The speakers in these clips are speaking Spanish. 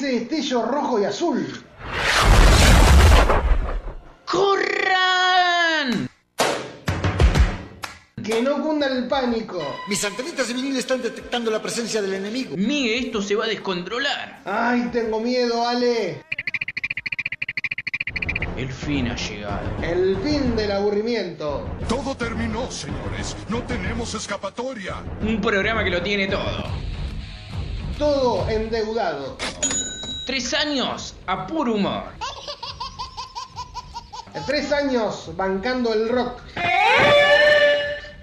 ese destello rojo y azul. ¡Corran! Que no cunda el pánico. Mis antenitas de vinil están detectando la presencia del enemigo. Migue, esto se va a descontrolar. Ay, tengo miedo, Ale. El fin ha llegado. El fin del aburrimiento. Todo terminó, señores. No tenemos escapatoria. Un programa que lo tiene todo. Todo endeudado. Tres años a puro humor. Tres años bancando el rock.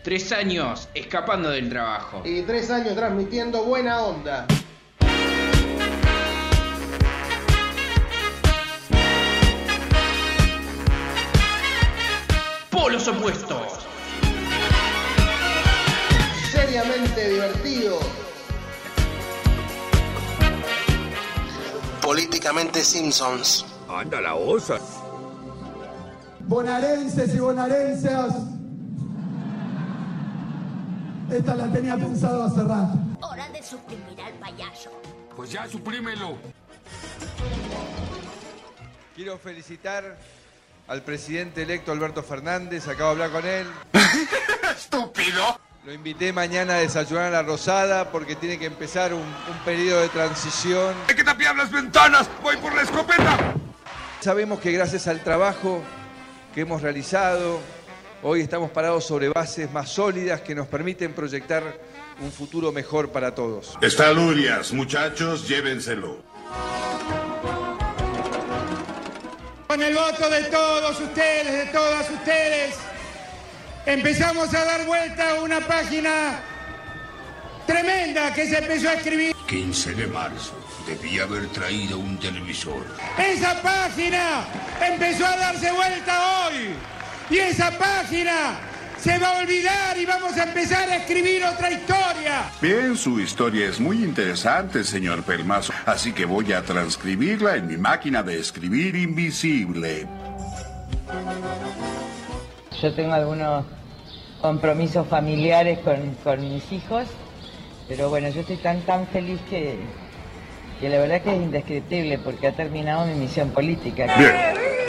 Tres años escapando del trabajo. Y tres años transmitiendo buena onda. Polos opuestos. Seriamente divertido. Políticamente Simpsons. Anda la osa. Bonaerenses y bonaerenses. Esta la tenía pensado hace rato. Hora de suprimir al payaso. Pues ya suprímelo. Quiero felicitar al presidente electo Alberto Fernández. Acabo de hablar con él. ¡Estúpido! Lo invité mañana a desayunar a la Rosada porque tiene que empezar un, un periodo de transición. ¡Hay que tapiar las ventanas! ¡Voy por la escopeta! Sabemos que gracias al trabajo que hemos realizado, hoy estamos parados sobre bases más sólidas que nos permiten proyectar un futuro mejor para todos. Está Lurias, muchachos, llévenselo. Con el voto de todos ustedes, de todas ustedes, empezamos a dar vuelta a una página tremenda que se empezó a escribir. 15 de marzo. Debía haber traído un televisor. Esa página empezó a darse vuelta hoy. Y esa página se va a olvidar y vamos a empezar a escribir otra historia. Bien, su historia es muy interesante, señor Pelmazo. Así que voy a transcribirla en mi máquina de escribir invisible. Yo tengo algunos compromisos familiares con, con mis hijos, pero bueno, yo estoy tan tan feliz que, que la verdad que es indescriptible porque ha terminado mi misión política. Bien,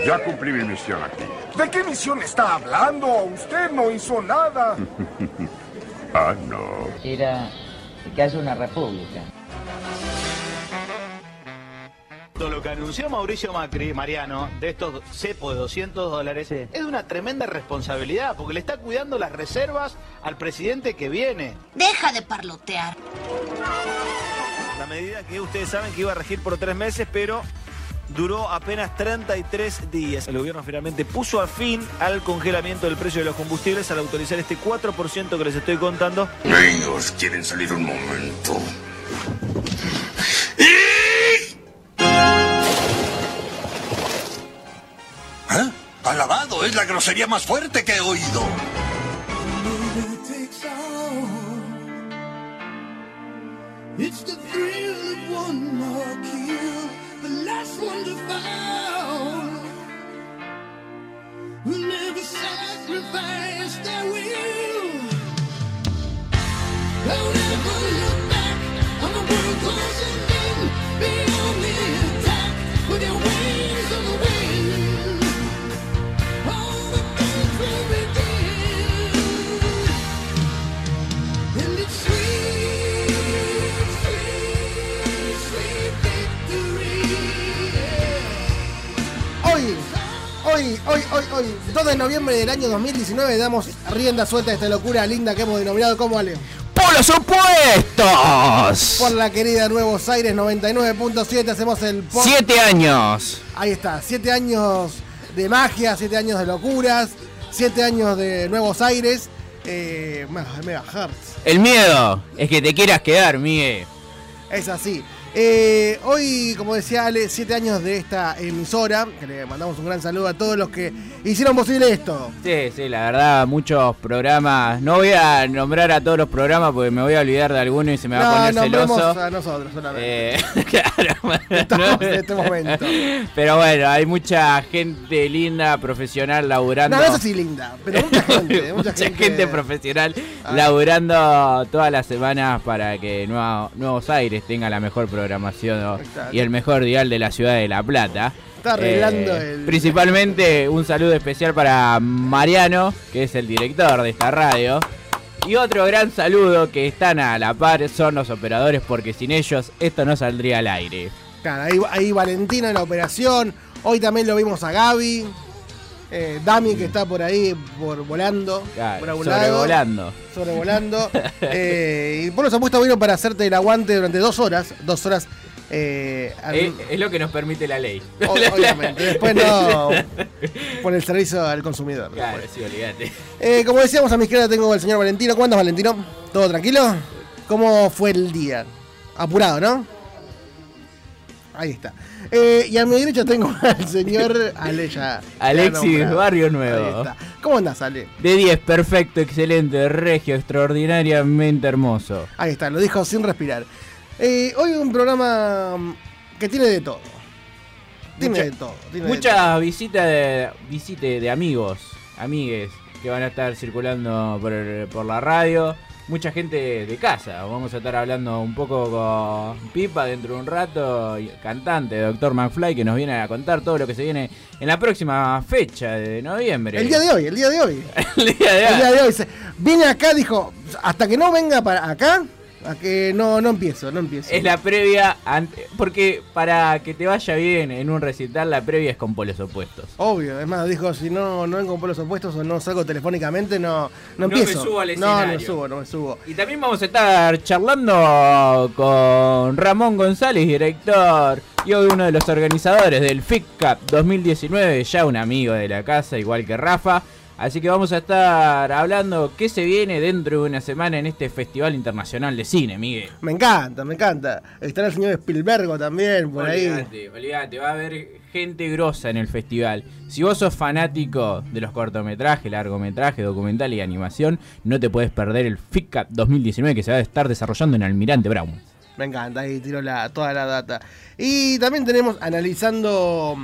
ya cumplí mi misión aquí. ¿De qué misión está hablando? Usted no hizo nada. ah, no. Era que haya una república. Lo que anunció Mauricio Macri, Mariano, de estos cepos de 200 dólares, es de una tremenda responsabilidad, porque le está cuidando las reservas al presidente que viene. Deja de parlotear. La medida que ustedes saben que iba a regir por tres meses, pero duró apenas 33 días. El gobierno finalmente puso a fin al congelamiento del precio de los combustibles al autorizar este 4% que les estoy contando. Niños, quieren salir un momento. La grosería más fuerte que he oído. Hoy, hoy, hoy, hoy, 2 de noviembre del año 2019, damos rienda suelta a esta locura linda que hemos denominado como Ale. ¡Polos opuestos! Por la querida Nuevos Aires 99.7 hacemos el po- Siete años. Ahí está, 7 años de magia, 7 años de locuras, 7 años de Nuevos Aires, eh, megahertz. El miedo es que te quieras quedar, Miguel. Es así. Eh, hoy, como decía Ale, 7 años de esta emisora, que le mandamos un gran saludo a todos los que hicieron posible esto. Sí, sí, la verdad, muchos programas. No voy a nombrar a todos los programas porque me voy a olvidar de alguno y se me va a poner celoso. a nosotros solamente. Eh, claro, Estamos en este momento. Pero bueno, hay mucha gente linda, profesional, laburando. No, no es así linda, pero mucha gente, mucha, Mucha gente. gente profesional Ah. laburando todas las semanas para que Nueva- Nuevos Aires tenga la mejor programación y el mejor dial de la ciudad de La Plata. Está arreglando Eh, el- Principalmente un saludo especial para Mariano, que es el director de esta radio. Y otro gran saludo que están a la par son los operadores, porque sin ellos esto no saldría al aire. Claro, ahí, ahí Valentina en la operación. Hoy también lo vimos a Gaby. Eh, Dami que está por ahí por volando. Claro, por sobrevolando. Sobrevolando. Eh, y por los apuestos vino para hacerte el aguante durante dos horas. Dos horas. eh, al- Es, es lo que nos permite la ley. o- obviamente. Después no. Por el servicio al consumidor. Claro, sí, olvídate. Eh, como decíamos, a mi izquierda tengo al señor Valentino. ¿Cómo andas, Valentino? ¿Todo tranquilo? ¿Cómo fue el día? Apurado, ¿no? Ahí está. Eh, y a mi derecha tengo al señor Ale ya- Alexis. Barrio Nuevo. ¿Cómo andás, Ale? De 10, perfecto, excelente, regio, extraordinariamente hermoso. Ahí está, lo dijo sin respirar. Eh, hoy un programa mm, que tiene de todo. Tiene Mucha- de todo. tiene de todo. Muchas visitas de, visite de amigos, amigues, que van a estar circulando por, el- por la radio. Mucha gente de casa. Vamos a estar hablando un poco con Pipa dentro de un rato, y- cantante, Doctor McFly, que nos viene a contar todo lo que se viene en la próxima fecha de noviembre. El día de hoy, el día de hoy. El día de El hoy. día de hoy. se- Viene acá, dijo, hasta que no venga para acá, a que no, no empiezo, no empiezo. Es la previa, ante- porque para que te vaya bien en un recital, la previa es con polos opuestos. Obvio, es más, dijo, si no, no vengo por los opuestos o no salgo telefónicamente, no, no No me empiezo. subo al no, no me escenario. subo, no me subo. Y también vamos a estar charlando con Ramón González, director y hoy uno de los organizadores del FIC Cup 2019, ya un amigo de la casa, igual que Rafa. Así que vamos a estar hablando qué se viene dentro de una semana en este Festival Internacional de Cine, Miguel. Me encanta, me encanta. Estará el señor Spielberg también por ahí. Olvídate, va a haber gente grosa en el festival. Si vos sos fanático de los cortometrajes, largometrajes, documental y animación, no te puedes perder el FIC Cup 2019 que se va a estar desarrollando en Almirante Brown. Me encanta, ahí tiro la, toda la data. Y también tenemos analizando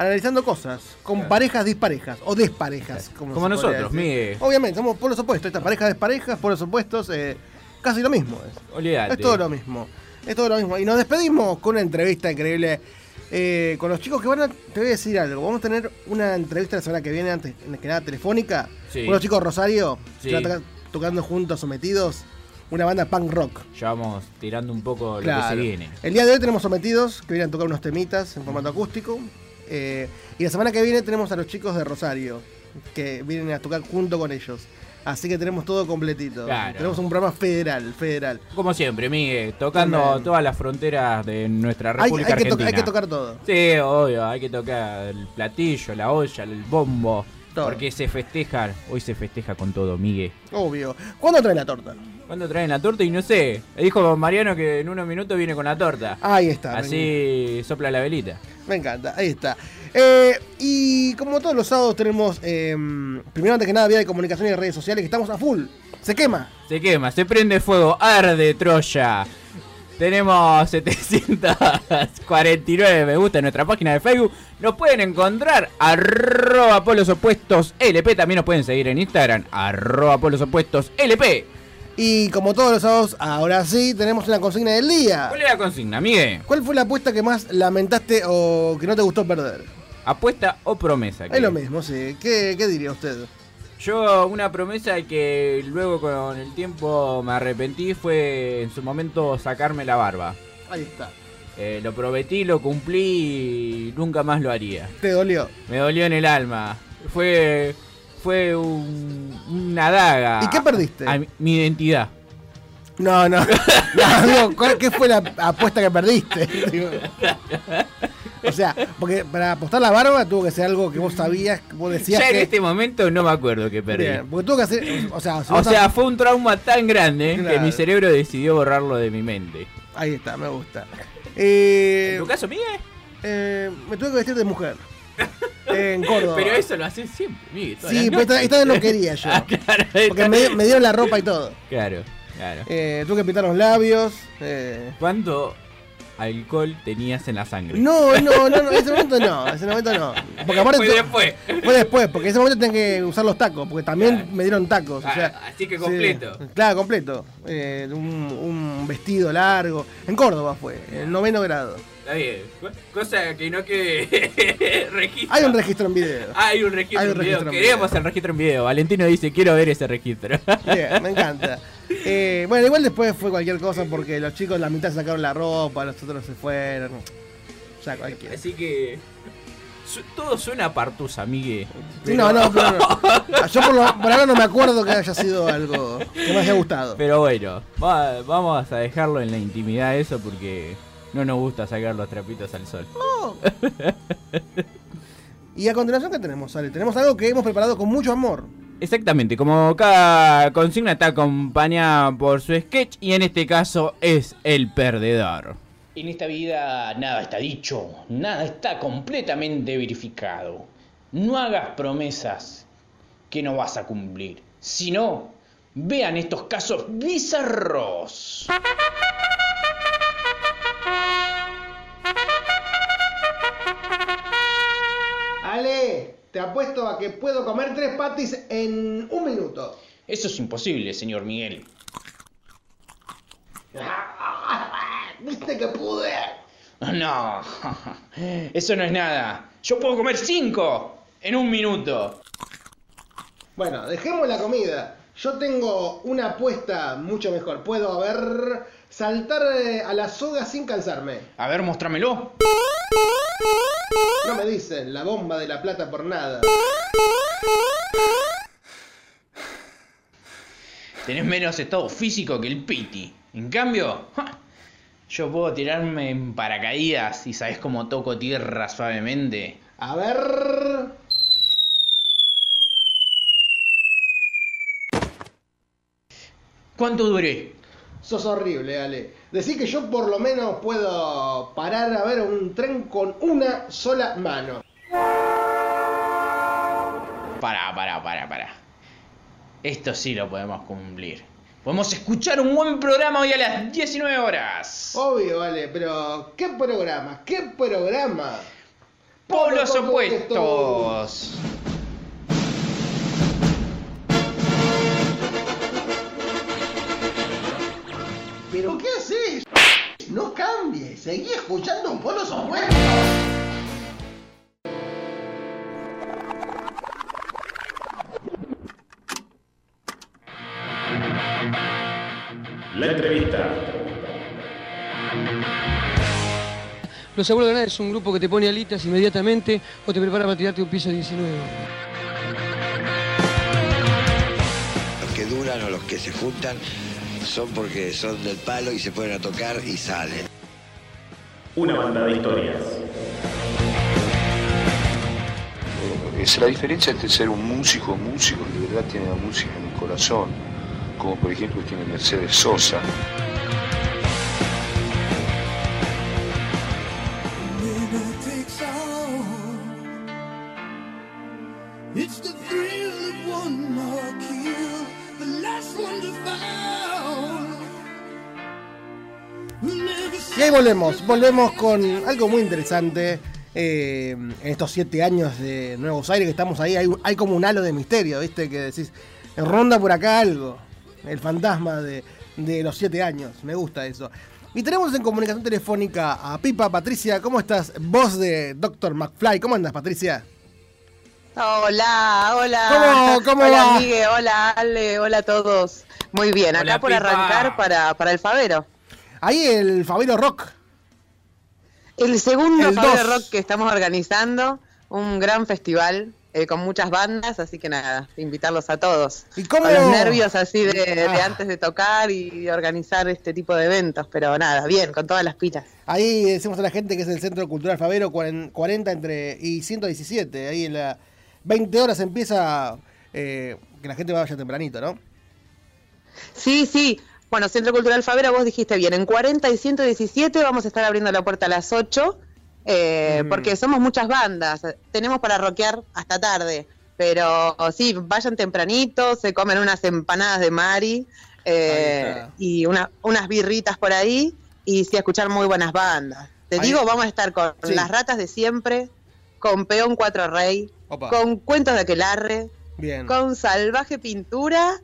analizando cosas con parejas disparejas o desparejas. Como, Como podría nosotros. Miguel. Obviamente, somos por los opuestos. Estas parejas desparejas, por los opuestos, eh, casi lo mismo. Es. Es todo lo mismo. Es todo lo mismo. Y nos despedimos con una entrevista increíble eh, con los chicos que van a. Te voy a decir algo. Vamos a tener una entrevista la semana que viene, antes que nada telefónica. Sí. Con los chicos Rosario, Sí. que van a tocar- tocando juntos, sometidos. Una banda punk rock. Ya vamos tirando un poco lo Claro. que se viene. El día de hoy tenemos sometidos que vienen a tocar unos temitas en formato acústico. Eh, y la semana que viene tenemos a los chicos de Rosario que vienen a tocar junto con ellos. Así que tenemos todo completito. Claro. Tenemos un programa federal, federal. Como siempre, Miguel, tocando También. todas las fronteras de nuestra República hay Argentina. hay que tocar todo. Sí, obvio, hay que tocar el platillo, la olla, el bombo. Todo. Porque se festeja, hoy se festeja con todo, Miguel. Obvio. ¿Cuándo traen la torta? ¿Cuándo traen la torta? Y no sé, dijo Mariano que en unos minutos viene con la torta. Ahí está. Así sopla la velita. Me encanta, ahí está. Eh, y como todos los sábados tenemos, eh, primero antes que nada, vía de comunicación y redes sociales, que estamos a full. Se quema. Se quema, se prende fuego, arde Troya. Tenemos 749 me gusta en nuestra página de Facebook. Nos pueden encontrar arroba polos opuestos LP. También nos pueden seguir en Instagram, arroba polos opuestos LP. Y como todos los sábados, ahora sí, tenemos una consigna del día. ¿Cuál es la consigna, Miguel? ¿Cuál fue la apuesta que más lamentaste o que no te gustó perder? ¿Apuesta o promesa? Es lo mismo, sí. ¿Qué, qué diría usted? Yo una promesa que luego con el tiempo me arrepentí fue en su momento sacarme la barba. Ahí está. Eh, lo prometí, lo cumplí y nunca más lo haría. ¿Te dolió? Me dolió en el alma. Fue fue un- una daga. ¿Y qué perdiste? A mi, mi identidad. No, no. No, digo, ¿cuál- ¿qué fue la apuesta que perdiste? Digo. O sea, porque para apostar la barba tuvo que ser algo que vos sabías, que vos decías ya en que... este momento no me acuerdo que perdí. Bien, porque tuvo que hacer... O sea, si O sea, fue un trauma tan grande que mi cerebro decidió borrarlo de mi mente. Ahí está, me gusta. Eh, ¿En tu caso, Miguel? eh, me tuve que vestir de mujer. en Córdoba. Pero eso lo haces siempre, Miguel. Sí, pero esta, esta vez no quería yo. Ah, claro, Porque me, me dieron la ropa y todo. Claro, claro. Eh, tuve que pintar los labios. eh, ¿Cuánto alcohol tenías en la sangre. No, no, no, no, en ese momento no, en ese momento no. Porque aparte Fue después. Fue después, porque en ese momento tenía que usar los tacos, porque también me dieron tacos. o sea, Ah, así que sí, completo. claro, completo. Eh, un, un vestido largo. En Córdoba fue, en noveno grado. Está bien. Cosa que no quede registro. Hay un registro en video. Hay un registro Hay un en video. en Queremos el registro en video. Valentino dice, quiero ver ese registro. Bien, me encanta. Eh, bueno, igual después fue cualquier cosa porque los chicos la mitad sacaron la ropa, los otros se fueron. Ya cualquiera. Así que... Todo suena partusa, amigue. Sí, no, no, pero no. Yo por, lo- por ahora no me acuerdo que haya sido algo que me haya gustado. Pero bueno, va- vamos a dejarlo en la intimidad eso porque no nos gusta sacar los trapitos al sol. Y a continuación, ¿qué tenemos, Ale? Tenemos algo que hemos preparado con mucho amor. Exactamente, como cada consigna está acompañada por su sketch y en este caso es el perdedor. En esta vida nada está dicho, nada está completamente verificado. No hagas promesas que no vas a cumplir. Si no, vean estos casos bizarros. Te apuesto a que puedo comer tres patis en un minuto. Eso es imposible, señor Miguel. ¿Viste que pude? No, eso no es nada. Yo puedo comer cinco en un minuto. Bueno, dejemos la comida. Yo tengo una apuesta mucho mejor. Puedo, a ver, saltar eh, a la soga sin cansarme. A ver, mostrámelo. No me dicen la bomba de la plata por nada. Tenés menos estado físico que el Piti. En cambio, ¡ja! yo puedo tirarme en paracaídas y sabes cómo toco tierra suavemente. A ver. ¿Cuánto duré? Sos horrible, Ale. Decí que yo por lo menos puedo parar a ver un tren con una sola mano. Pará, pará, pará, pará. Esto sí lo podemos cumplir. Podemos escuchar un buen programa hoy a las 19 horas. Obvio, Ale, pero ¿qué programa? ¿Qué programa? Polos opuestos. Seguí escuchando un polos opuestos. La entrevista. Los Abuelos de Granada es un grupo que te pone alitas inmediatamente o te prepara para tirarte un piso 19. Los que duran o los que se juntan son porque son del palo y se ponen a tocar y salen. Una banda de historias. Es la diferencia entre ser un músico, músico que de verdad tiene la música en el corazón, como por ejemplo tiene Mercedes Sosa. Ahí volvemos, volvemos con algo muy interesante. eh, en estos siete años de Nuevos Aires que estamos ahí, hay, hay como un halo de misterio, ¿viste? Que decís, ronda por acá algo. El fantasma de, de los siete años, me gusta eso. Y tenemos en comunicación telefónica a Pipa Patricia, ¿cómo estás? Voz de Dr. McFly, ¿cómo andas, Patricia? Hola, hola. ¿Cómo- cómo hola, va? Migue, hola, Ale, hola a todos. Muy bien, acá Hola, por Pipa. arrancar para, para el Favero. Ahí el Fabero Rock. El segundo El Favero dos. Rock que estamos organizando, un gran festival eh, con muchas bandas, así que nada, invitarlos a todos. ¿Y cómo- Con los nervios así de, de Ah. antes de tocar y de organizar este tipo de eventos, pero nada, bien, con todas las pilas. Ahí decimos a la gente que es el Centro Cultural Favero, 40 40 entre y 117. Ahí en la 20 horas empieza eh, que la gente vaya tempranito, ¿no? Sí, sí. Bueno, Centro Cultural Favero, vos dijiste bien, en 40 y 117 vamos a estar abriendo la puerta a las 8, eh, Mm. porque somos muchas bandas, tenemos para rockear hasta tarde, pero sí, vayan tempranito, se comen unas empanadas de Mari eh, y una- unas birritas por ahí, y sí escuchar muy buenas bandas. Te Ahí- digo, vamos a estar con Sí. Las Ratas de Siempre, con Peón Cuatro Rey, Opa. con Cuentos de Aquelarre, Bien. con Salvaje Pintura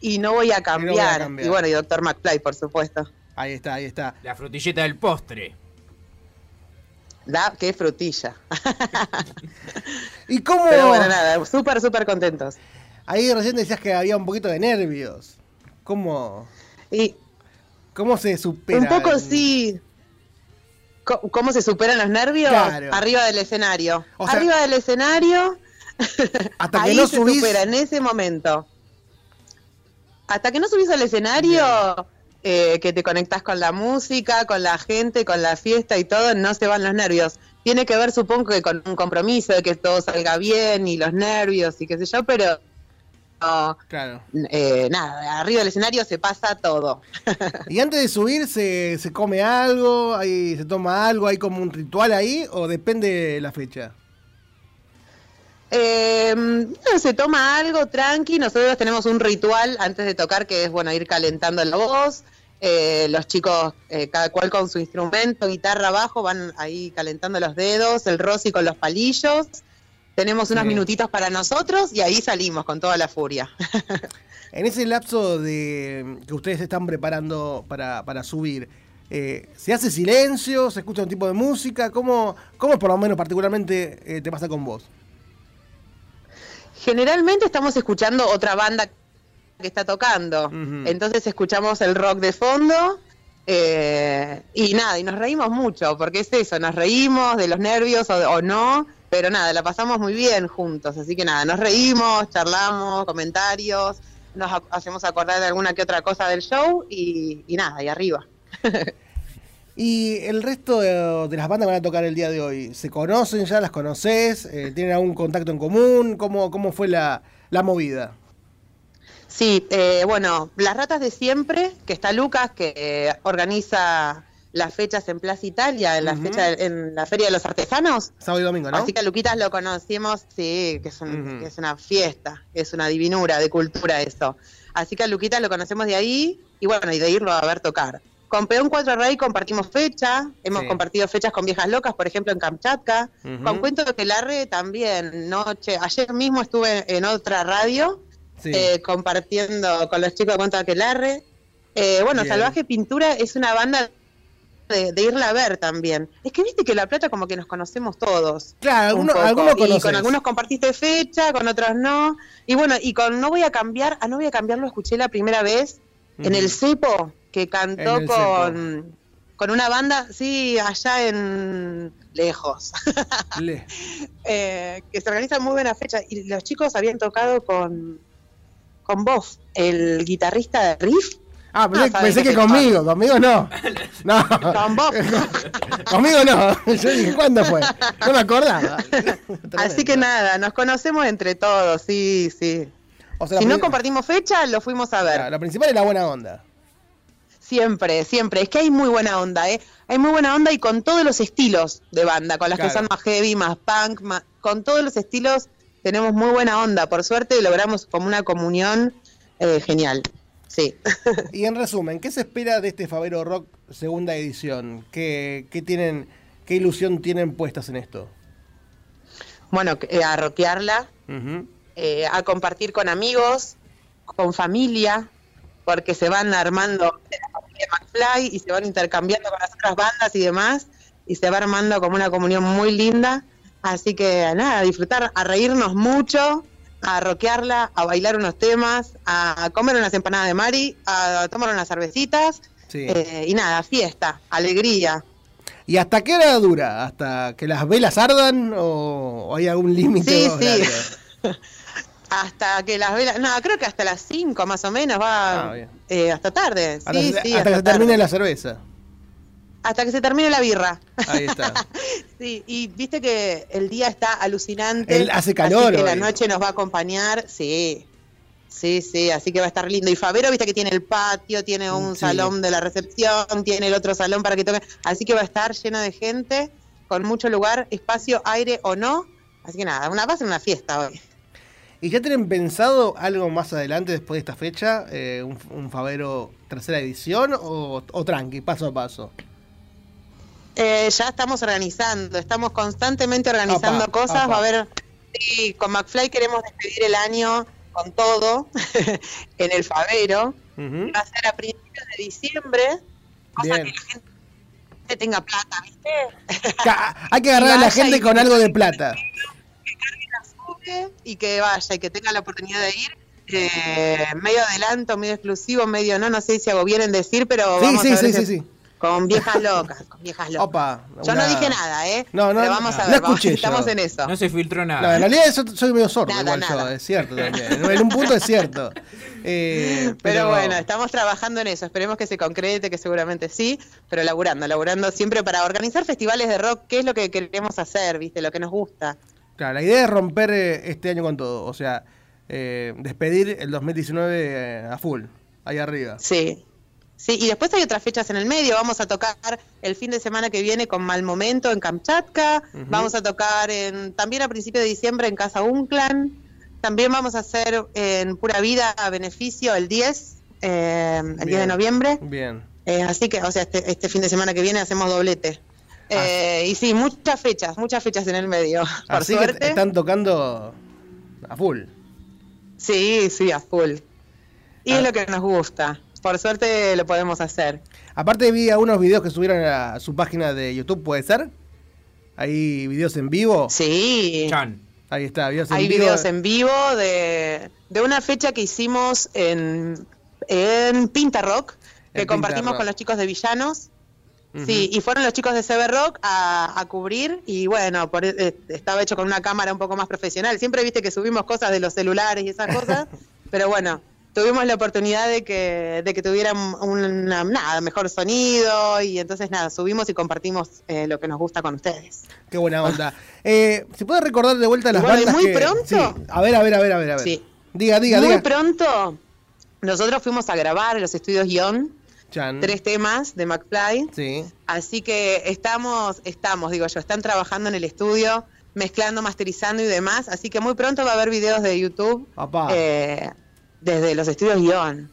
y No Voy a Cambiar. Y, voy a cambiar. bueno, y Doctor McFly, por supuesto. Ahí está, ahí está. La frutilleta del postre. Da, qué frutilla. ¿Y cómo? Pero bueno, nada, súper, súper contentos. Ahí recién decías que había un poquito de nervios. ¿Cómo? Y ¿Cómo se supera? un poco el- sí. ¿Cómo se superan los nervios? Claro. Arriba del escenario. O sea- Arriba del escenario, Hasta que ahí no se subís. supera en ese momento. Hasta que no subís al escenario, eh, que te conectás con la música, con la gente, con la fiesta y todo, no se van los nervios. Tiene que ver, supongo que con un compromiso de que todo salga bien y los nervios y qué sé yo, pero no, Claro. eh, nada, arriba del escenario se pasa todo. ¿Y antes de subir se, se come algo? Hay, ¿Se toma algo? ¿Hay como un ritual ahí? ¿O depende de la fecha? Eh, se toma algo tranqui, nosotros tenemos un ritual antes de tocar que es bueno ir calentando la voz, eh, los chicos eh, cada cual con su instrumento, guitarra, bajo, van ahí calentando los dedos, el Rosy con los palillos, tenemos unos minutitos para nosotros y ahí salimos con toda la furia. En ese lapso de que ustedes están preparando para, para subir, eh, ¿se hace silencio? ¿Se escucha un tipo de música? ¿Cómo, cómo por lo menos particularmente eh, te pasa con vos? Generalmente estamos escuchando otra banda que está tocando. Entonces escuchamos el rock de fondo eh, y nada, y nos reímos mucho, porque es eso, nos reímos de los nervios o, o no, pero nada, la pasamos muy bien juntos. Así que nada, nos reímos, charlamos, comentarios, nos ha- hacemos acordar de alguna que otra cosa del show y, y nada, y arriba. ¿Y el resto de, de las bandas que van a tocar el día de hoy? ¿Se conocen ya? ¿Las conoces? Eh, ¿Tienen algún contacto en común? ¿Cómo, cómo fue la, la movida? Sí, eh, bueno, las ratas de siempre, que está Lucas, que eh, organiza las fechas en Plaza Italia, en la Ujú. fecha en la Feria de los Artesanos. Sábado y domingo, ¿no? Así que a Luquitas lo conocimos, sí, que es, un- que es una fiesta, es una divinura de cultura eso. Así que a Luquitas lo conocemos de ahí y bueno, y de irlo a ver tocar. Con Peón Cuatro Rey compartimos fecha, hemos Sí. compartido fechas con Viejas Locas, por ejemplo, en Kamchatka. Ujú. Con Cuento de Quelarre también, noche, ayer mismo estuve en otra radio Sí. eh, compartiendo con los chicos de Cuento de Aquelarre. Eh, bueno, Bien. Salvaje Pintura es una banda de, de irla a ver también. Es que viste que La Plata como que nos conocemos todos. Claro, un algunos, Y conoces. con algunos compartiste fecha, con otros no. Y bueno, y con No Voy a Cambiar, a No Voy a Cambiar lo escuché la primera vez en el Cepo, que cantó con, con una banda, sí, allá en lejos. Le- eh, que se organiza muy buena fecha. Y los chicos habían tocado con, con vos, el guitarrista de Riff. Ah, pensé, Ah, que conmigo, conmigo no. No, Con vos. conmigo no. Yo dije, ¿cuándo fue? No me acordaba. Así que nada, nos conocemos entre todos, sí, sí. O sea, si no compartimos fecha, lo fuimos a ver. Claro, la principal es la buena onda. Siempre, siempre. Es que hay muy buena onda, ¿eh? Hay muy buena onda y con todos los estilos de banda, con las que son más heavy, más punk, más- con todos los estilos tenemos muy buena onda. Por suerte logramos como una comunión eh, genial. Sí. Y en resumen, ¿qué se espera de este Favero Rock segunda edición? ¿Qué, qué tienen, qué ilusión tienen puestas en esto? Bueno, eh, a rockearla, eh, a compartir con amigos, con familia, porque se van armando de McFly y se van intercambiando con las otras bandas y demás, y se va armando como una comunión muy linda. Así que nada, a disfrutar, a reírnos mucho, a rockearla, a bailar unos temas, a comer unas empanadas de Mari, a tomar unas cervecitas, Sí. eh, y nada, fiesta, alegría. ¿Y hasta qué hora dura? ¿Hasta que las velas ardan o, hay algún límite? Sí, sí. Hasta que las velas, no, creo que hasta las 5 más o menos va Ah, eh, hasta tarde. Hasta, sí, que- sí, hasta que se termine la cerveza. Hasta que se termine la birra. Ahí está. Sí, y viste que el día está alucinante. El- hace calor Así que la noche nos va a acompañar, sí. Sí, sí, así que va a estar lindo. Y Favero, viste que tiene el patio, tiene un Sí. salón de la recepción, tiene el otro salón para que toquen. Así que va a estar lleno de gente, con mucho lugar, espacio, aire o no. Así que nada, una va a ser una fiesta hoy. ¿Y ya tienen pensado algo más adelante después de esta fecha? Eh, un, un Favero tercera edición o, o tranqui, paso a paso? Eh, ya estamos organizando, estamos constantemente organizando cosas. Va a haber, sí, con McFly queremos despedir el año con todo en el Favero. Va a ser a principios de diciembre, cosa Bien. que la gente tenga plata, ¿viste? Hay que agarrar a la gente con algo de plata. y que vaya y que tenga la oportunidad de ir. eh, medio adelanto, medio exclusivo, medio no, no sé si hago bien en decir, pero Sí, vamos sí, a ver sí, ese- sí, sí. con viejas locas, con viejas locas. Opa. Yo no dije nada, ¿eh? No, no, pero vamos a no ver, vamos- escuché yo. estamos en eso. No se filtró No, nada. en realidad yo soy medio sordo, Nada, igual yo, es cierto también. En un punto es cierto. Eh, Pero bueno, estamos trabajando en eso. Esperemos que se concrete, que seguramente sí, pero laburando, laburando siempre para organizar festivales de rock, que es lo que queremos hacer, ¿viste? Lo que nos gusta. Claro, la idea es romper eh, este año con todo. O sea, eh, despedir el 2019 eh, a full, ahí arriba. Sí. Sí, y después hay otras fechas en el medio. Vamos a tocar el fin de semana que viene con Mal Momento en Kamchatka. Vamos a tocar en, también a principios de diciembre en Casa Unclan. También vamos a hacer en Pura Vida a beneficio el 10, eh, el 10 de Bien. noviembre. Bien. Eh, así que, o sea, este, este fin de semana que viene hacemos doblete. Eh, y sí, muchas fechas, muchas fechas en el medio. Por Así que suerte. están tocando a full. Sí, sí, a full. Y Ah. es lo que nos gusta. Por suerte lo podemos hacer. Aparte vi algunos videos que subieron a su página de YouTube, ¿puede ser? Hay videos en vivo. Sí. Chan. Ahí está, videos en Hay vivo. videos en vivo de, de una fecha que hicimos en, en Pinta Rock, que En compartimos Rock. con los chicos de Villanos. Sí, y fueron los chicos de CB Rock a, a cubrir y bueno, por- eh, estaba hecho con una cámara un poco más profesional. Siempre viste que subimos cosas de los celulares y esas cosas, pero bueno, tuvimos la oportunidad de que, de que tuvieran una, nada, mejor sonido y entonces nada, subimos y compartimos eh, lo que nos gusta con ustedes. Qué buena onda. Eh, ¿Se puede recordar de vuelta las Bueno, bandas muy que- pronto. Sí. A ver, a ver, a ver, a ver. A ver. Sí. Diga, diga, Muy diga. pronto nosotros fuimos a grabar en los estudios Guión Chan. tres temas de McFly. Sí. Así que estamos, estamos, digo yo, están trabajando en el estudio, mezclando, masterizando y demás. Así que muy pronto va a haber videos de YouTube eh, desde los estudios guion.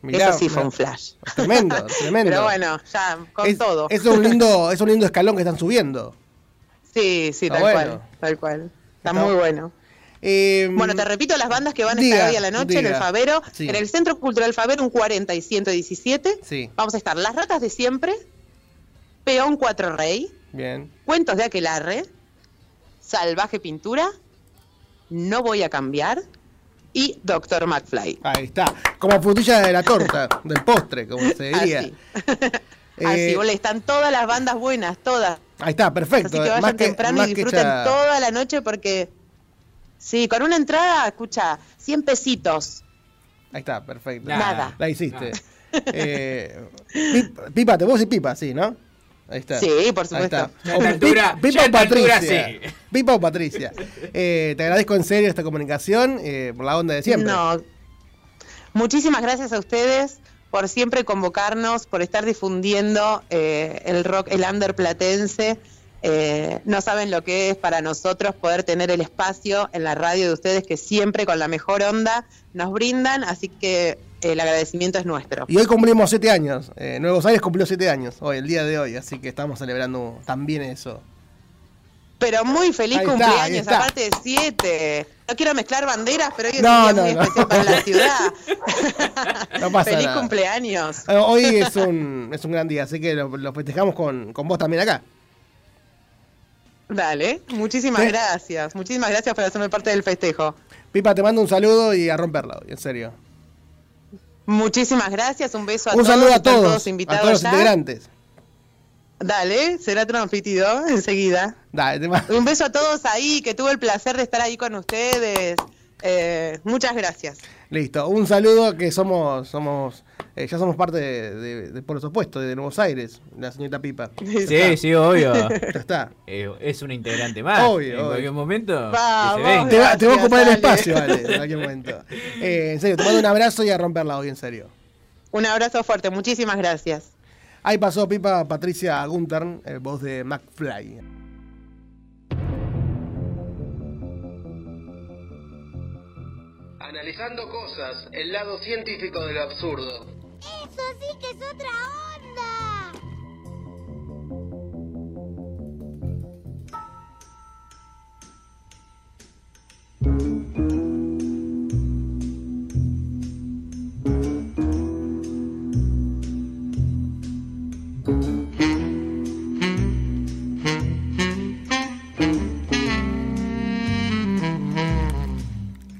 Mirá, Eso sí fue un flash. Tremendo, tremendo. Pero bueno, ya con es, todo. Es un lindo, es un lindo escalón que están subiendo. Sí, sí, Está tal bueno. cual, tal cual. Está, Está- muy bueno. Eh, Bueno, te repito las bandas que van a diga, estar hoy a la noche en el. Favero, Sí. en el Centro Cultural Favero, un 40 y 117. Sí, Vamos a estar Las Ratas de Siempre, Peón Cuatro Rey, bien. Cuentos de Aquelarre, Salvaje Pintura, No Voy a Cambiar y Doctor McFly. Ahí está. Como frutilla de la torta, del postre, como se diría. Así. Eh, Así, bole, están todas las bandas buenas, todas. Ahí está, perfecto. Así que vayan más que, temprano más y que disfruten ya- toda la noche porque... Sí, con una entrada, escucha, 100 pesitos. Ahí está, perfecto. Nada. La hiciste. Eh, Pi- pipa, te puedo decir pipa, sí, ¿no? Ahí está. Sí, por supuesto. O altura- Pipa o Patricia. sí. Pipa o Patricia. Eh, te agradezco en serio esta comunicación eh, por la onda de siempre. No. Muchísimas gracias a ustedes por siempre convocarnos, por estar difundiendo eh, el rock, el under platense. Eh, no saben lo que es para nosotros poder tener el espacio en la radio de ustedes que siempre con la mejor onda nos brindan, así que el agradecimiento es nuestro. Y hoy cumplimos siete años. Eh, Nuevos Aires cumplió siete años, hoy, el día de hoy, así que estamos celebrando también eso. Pero muy feliz Ahí cumpleaños, está. aparte de siete. No quiero mezclar banderas, pero hoy es No, un día no, muy no. especial para la ciudad. No pasa feliz nada. cumpleaños. Eh, Hoy es un, es un gran día, así que lo, lo festejamos con, con vos también acá. Dale, muchísimas Sí. gracias. Muchísimas gracias por hacerme parte del festejo. Pipa, te mando un saludo y a romperla hoy, en serio. Muchísimas gracias, un beso a Un todos. saludo a todos, a invitados todos los ya. integrantes. Dale, será transmitido enseguida. Dale, te mando- Un beso a todos ahí, que tuve el placer de estar ahí con ustedes. Eh, muchas gracias. Listo, un saludo que somos, somos, eh, ya somos parte de, de, de Polos Opuestos, de Nuevos Aires, la señorita Pipa. Sí, sí, obvio. Ya está. Eh, es una integrante más. Obvio, en obvio. cualquier momento. que Vamos. se venga. Te va, te va a ocupar el dale. espacio, vale, en cualquier momento. Eh, en serio, te mando un abrazo y a romperla hoy, en serio. Un abrazo fuerte, muchísimas gracias. Ahí pasó Pipa Patricia Guntern, eh, voz de McFly. Analizando cosas, el lado científico de lo absurdo. Eso sí que es otra onda.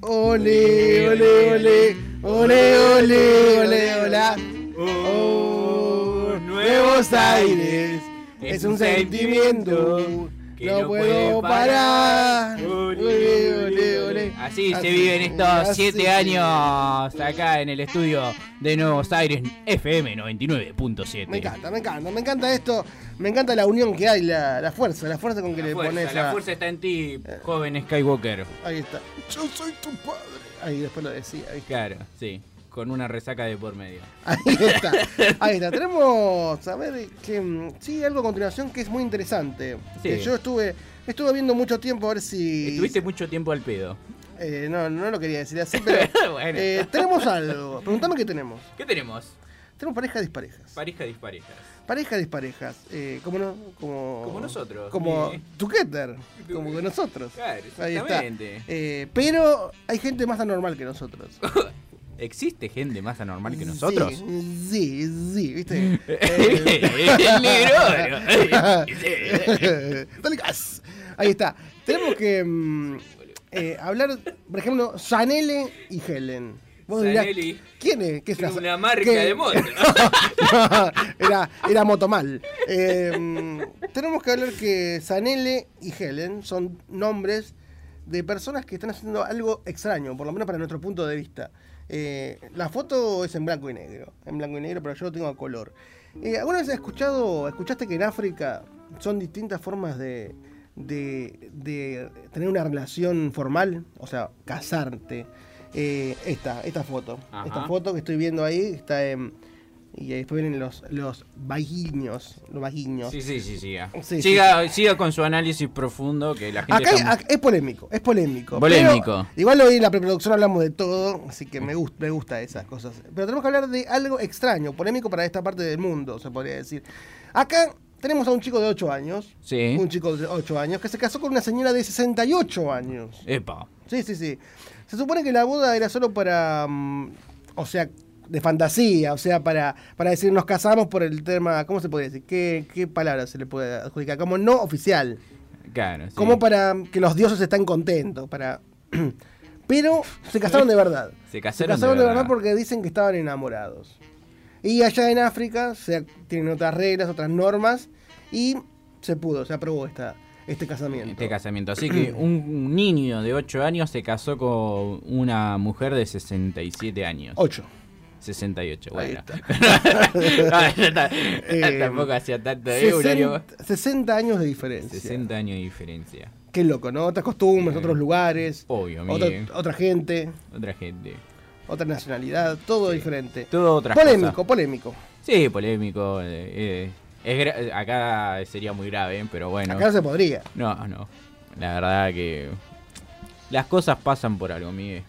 Ole, ole, ole, ole, ole, Nuevos Aires es un sentimiento que no puedo parar. Ole, ole, ole. Así se Así, viven estos así. siete años acá en el estudio de Nuevos Aires FM 99.7. Me encanta, me encanta, me encanta esto. Me encanta la unión que hay, la, la fuerza, la fuerza con que le Fuerza, pones la a- fuerza está en ti, joven Skywalker. Ahí está. Yo soy tu padre. Ahí después lo decía. Ahí, Claro, sí, con una resaca de por medio. ahí está. Ahí está. Tenemos, a ver, que, mm, sí, algo a continuación que es muy interesante. Sí. Que yo estuve, estuve viendo mucho tiempo a ver si. Estuviste mucho tiempo al pedo. Eh, no, no lo quería decir así, pero. Bueno. eh, tenemos algo. Preguntame qué tenemos. ¿Qué tenemos? Tenemos parejas disparejas. Pareja disparejas. Parejas disparejas. Eh, como no, como. Como nosotros. Como. Tuqueter. Como que nosotros. Claro, Ahí está. exactamente. Eh, pero hay gente más anormal que nosotros. ¿Existe gente más anormal que nosotros? Sí, sí, sí, ¿viste? Negro. Dale gas. Ahí está. Tenemos que mm, eh, hablar, por ejemplo, Sanele y Helen. Vos dirás, Sanelli. ¿Quién es? ¿Qué es la- una marca qué- de moto. No, era, era Motomal. Eh, tenemos que hablar que Sanele y Helen son nombres de personas que están haciendo algo extraño, por lo menos para nuestro punto de vista. Eh, la foto es en blanco y negro, en blanco y negro, pero yo lo tengo a color. Eh, ¿Alguna vez has escuchado, escuchaste que en África son distintas formas de, de, de tener una relación formal? O sea, casarte. Eh, esta, esta foto. Ajá. Esta foto que estoy viendo ahí está en... Y después vienen los, los vaguiños. Los vaguiños. Sí, sí, sí, siga. Sí, siga, siga con su análisis profundo que la gente Acá está- es polémico, es polémico. Polémico. pero igual hoy en la preproducción hablamos de todo, así que me gusta, me gusta esas cosas. Pero tenemos que hablar de algo extraño, polémico para esta parte del mundo, se podría decir. Acá tenemos a un chico de 8 años. Sí. Un chico de 8 años que se casó con una señora de 68 años. Epa. Sí, sí, sí. Se supone que la boda era solo para. mm, o sea, de fantasía, o sea, para, para decir nos casamos por el tema. ¿Cómo se puede decir? ¿Qué, qué palabra se le puede adjudicar? Como no oficial. Claro, sí. Como para que los dioses estén contentos. para Pero se casaron de verdad. Se casaron de de verdad. verdad porque dicen que estaban enamorados. Y allá en África se, tienen otras reglas, otras normas. Y se pudo, se aprobó esta, este casamiento. Este casamiento. Así que un niño de 8 años se casó con una mujer de 67 años. 8. 68, Ahí bueno. No. Eh, Tampoco hacía tanto. ¿eh? Un año- 60, 60 años de diferencia. 60 años de diferencia. Qué loco, ¿no? Otras costumbres, otros lugares. Obvio, otra, otra gente, Otra gente. otra nacionalidad, todo diferente. Todo otra Polémico, polémico. Sí, polémico. eh, eh, es acá sería muy grave, pero bueno. Acá no se podría. No, no. La verdad que. Las cosas pasan por algo, Miguel.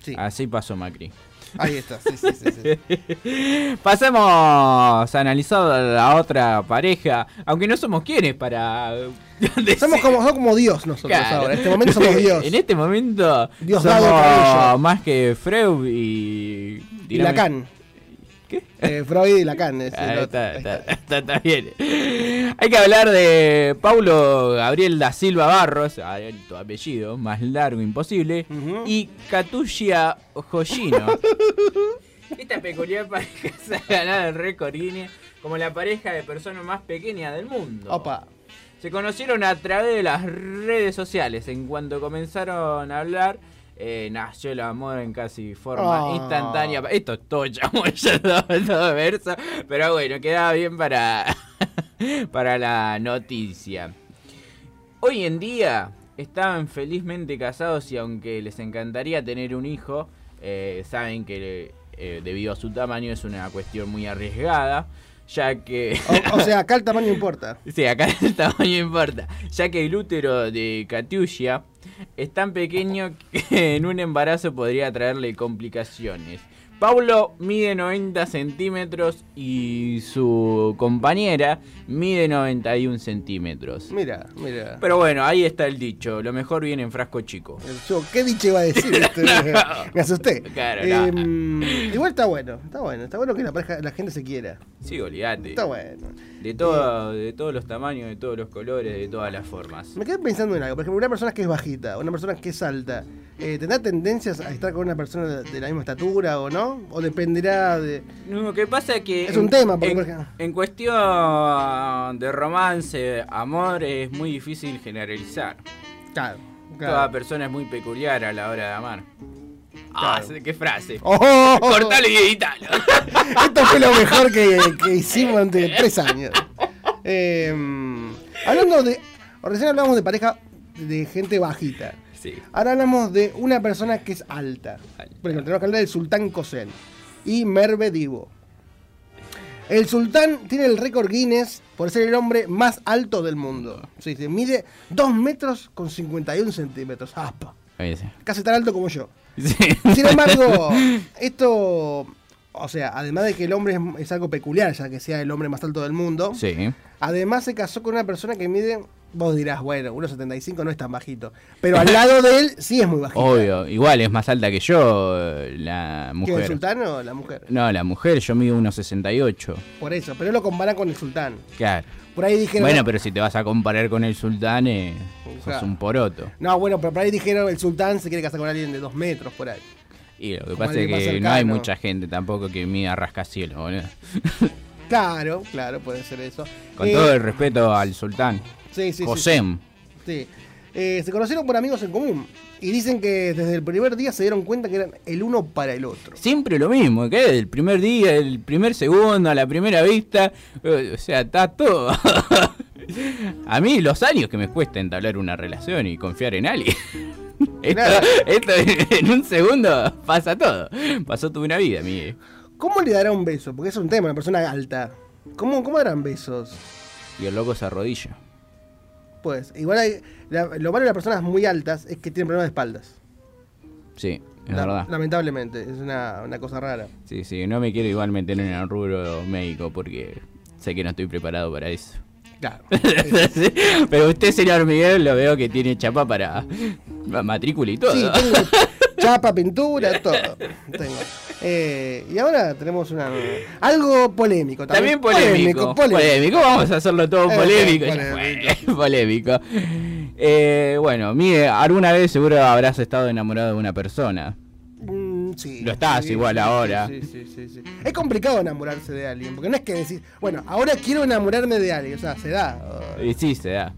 Sí. Así pasó Macri. Ahí está, sí, sí, sí. sí. Pasemos a analizar la otra pareja, aunque no somos quienes para decir- Somos como, somos como Dios nosotros Claro. ahora. En este momento somos Dios. En este momento Dios somos más que Freud y... Y Lacan. ¿Qué? Eh, Freud y Lacan. es Ah, el otro. está, está, está- está bien. Hay que hablar de Paulo Gabriel da Silva Barros, ah, tu apellido, más largo imposible, y Catuccia Joyino. Esta peculiar pareja se ha ganado el récord Guinness como la pareja de personas más pequeña del mundo. Opa. Se conocieron a través de las redes sociales. En cuanto comenzaron a hablar, eh, nació el amor en casi forma Ah. instantánea. Esto es todo todo, todo verso. Pero bueno, quedaba bien para, para la noticia. Hoy en día están felizmente casados y aunque les encantaría tener un hijo, eh, saben que eh, debido a su tamaño es una cuestión muy arriesgada. Ya que... O, o sea, acá el tamaño importa. Sí, acá el tamaño importa, ya que el útero de Katyusha es tan pequeño que en un embarazo podría traerle complicaciones. Paulo mide 90 centímetros y su compañera mide 91 centímetros. Mira, mira. Pero bueno, ahí está el dicho, lo mejor viene en frasco chico. Yo, ¿qué dicho iba a decir? esto? Me asusté. Claro, Em, igual está bueno, está bueno, está bueno que la pareja, la gente se quiera. Sí, olvídate. Está bueno. De, todo, de todos los tamaños, de todos los colores, de todas las formas. Me quedé pensando en algo. Por ejemplo, una persona que es bajita, una persona que es alta, eh, ¿tendrá tendencias a estar con una persona de, la misma estatura o no? ¿O dependerá de.? Lo que pasa es que. Es un tema, porque, en, por ejemplo- en cuestión de romance, amor, es muy difícil generalizar. Claro. Toda persona es muy peculiar a la hora de amar. Ah, qué frase. Oh. Cortalo y editalo. Esto fue lo mejor que, que hicimos durante tres años. Eh, hablando de. Recién hablamos de pareja de gente bajita. Sí. Ahora hablamos de una persona que es alta. Por ejemplo, tenemos que hablar del Sultán Kosen y Merve Divo. El sultán tiene el récord Guinness por ser el hombre más alto del mundo. Sí, sí, mide 2 metros con 51 centímetros. Sí. Casi tan alto como yo. Sí. Sin embargo, esto, o sea, además de que el hombre es, es algo peculiar, ya que sea el hombre más alto del mundo, Sí. además se casó con una persona que mide, vos dirás, bueno, 1,75 no es tan bajito, pero al lado de él sí es muy bajito. Obvio, igual es más alta que yo la ¿Que el mujer. sultán o la mujer? No, la mujer, yo mido 1,68. Por eso, pero lo compara con el sultán. Claro. Por ahí dijeron. Bueno, pero si te vas a comparar con el sultán, eh, sos un poroto. No, bueno, pero por ahí dijeron el sultán se quiere casar con alguien de 2 metros por ahí. Y lo que Como pasa es que no hay mucha gente tampoco que mida rascacielos, boludo. Claro, claro, puede ser eso. Con Eh, todo el respeto al sultán. Sí, sí, sí, Josem. Sí. Eh, se conocieron por amigos en común. Y dicen que desde el primer día se dieron cuenta que eran el uno para el otro. Siempre lo mismo, que el primer día, el primer segundo, a la primera vista, eh, o sea, está todo. a mí los años que me cuesta entablar una relación y confiar en alguien. esto, esto en un segundo pasa todo. Pasó toda una vida, Miguel. ¿Cómo le dará un beso? Porque es un tema, una persona alta. ¿Cómo, cómo darán besos? Y el loco se arrodilla. Pues, igual hay, la- lo malo de las personas muy altas es que tienen problemas de espaldas. Sí, es La- verdad. Lamentablemente, es una, una cosa rara. Sí, sí, no me quiero igual meter en el rubro médico porque sé que no estoy preparado para eso. Claro. Sí, Pero usted, señor Miguel, lo veo que tiene chapa para la matrícula y todo. Sí, tengo chapa, pintura, todo. Tengo. Eh, y ahora tenemos una algo polémico. También polémico, polémico. vamos a hacerlo todo polémico. polémico. Eh, bueno, Miguel, alguna vez seguro habrás estado enamorado de una persona. Mm, sí, Lo estás sí, igual ahora. Sí, sí, sí, sí. Es complicado enamorarse de alguien, porque no es que decir, bueno, ahora quiero enamorarme de alguien, o sea, se da. Y sí, se da.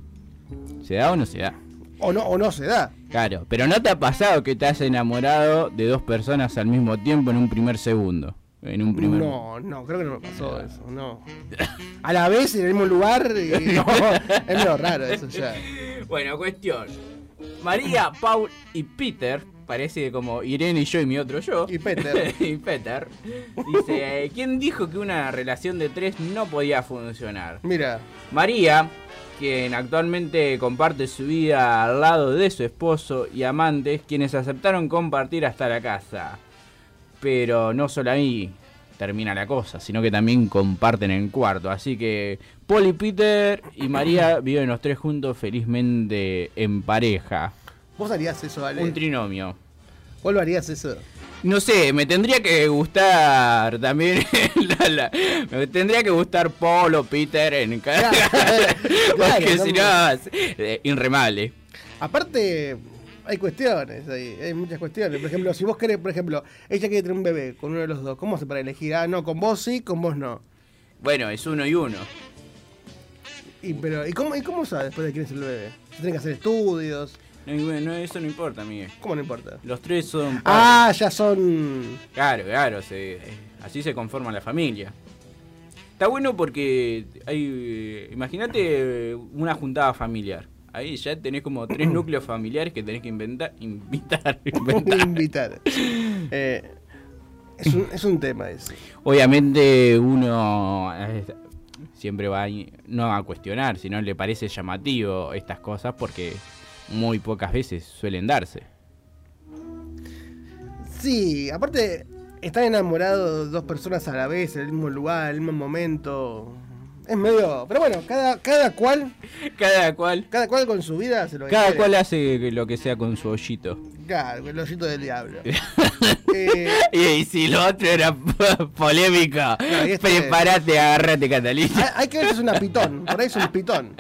¿Se da o no se da? O no, o no se da. Claro, pero ¿no te ha pasado que te has enamorado de dos personas al mismo tiempo en un primer segundo? En un primer No, no, creo que no me pasó eso, no. A la vez en el mismo lugar, y no, es medio raro eso ya. Bueno, cuestión. María, Paul y Peter, parece como Irene y yo y mi otro yo. Y Peter. y Peter. Dice, ¿quién dijo que una relación de tres no podía funcionar? Mira, María, quien actualmente comparte su vida al lado de su esposo y amantes, quienes aceptaron compartir hasta la casa. Pero no solo ahí termina la cosa, sino que también comparten el cuarto. Así que Paul y Peter y María viven los tres juntos felizmente en pareja. vos harías eso, Ale. Un trinomio. ¿Vos lo harías eso? No sé, me tendría que gustar también. la- la- me tendría que gustar Paul o Peter en cada. Porque si no, eh, irremable. Aparte, hay cuestiones ahí, hay muchas cuestiones. Por ejemplo, si vos querés, por ejemplo, ella quiere tener un bebé con uno de los dos, ¿cómo hace para elegir? Ah, no, con vos sí, con vos no. Bueno, es uno y uno. Y, pero, ¿y cómo, ¿y cómo sabes después de quién es el bebé? ¿Se tienen que hacer estudios? No, bueno, eso no importa, Miguel. ¿Cómo no importa? Los tres son. Ah, ya son. Claro, claro, se- así se conforma la familia. Está bueno porque hay. eh, Imagínate eh, una juntada familiar. Ahí ya tenés como tres núcleos familiares que tenés que inventar, invitar, inventar. invitar. Eh, Es un, es un tema ese. Obviamente uno eh, siempre va a, no a cuestionar, sino le parece llamativo estas cosas porque muy pocas veces suelen darse. Sí, aparte, están enamorados dos personas a la vez, en el mismo lugar, en el mismo momento. Es medio. Pero bueno, cada, cada cual. Cada cual. Cada cual con su vida se lo Cada quiere. cual hace lo que sea con su hoyito. Claro, el hoyito del diablo. y, y si lo otro era polémico, y este- prepárate, agárrate, Catalina. hay, hay que ver si es una pitón. Por ahí es un pitón.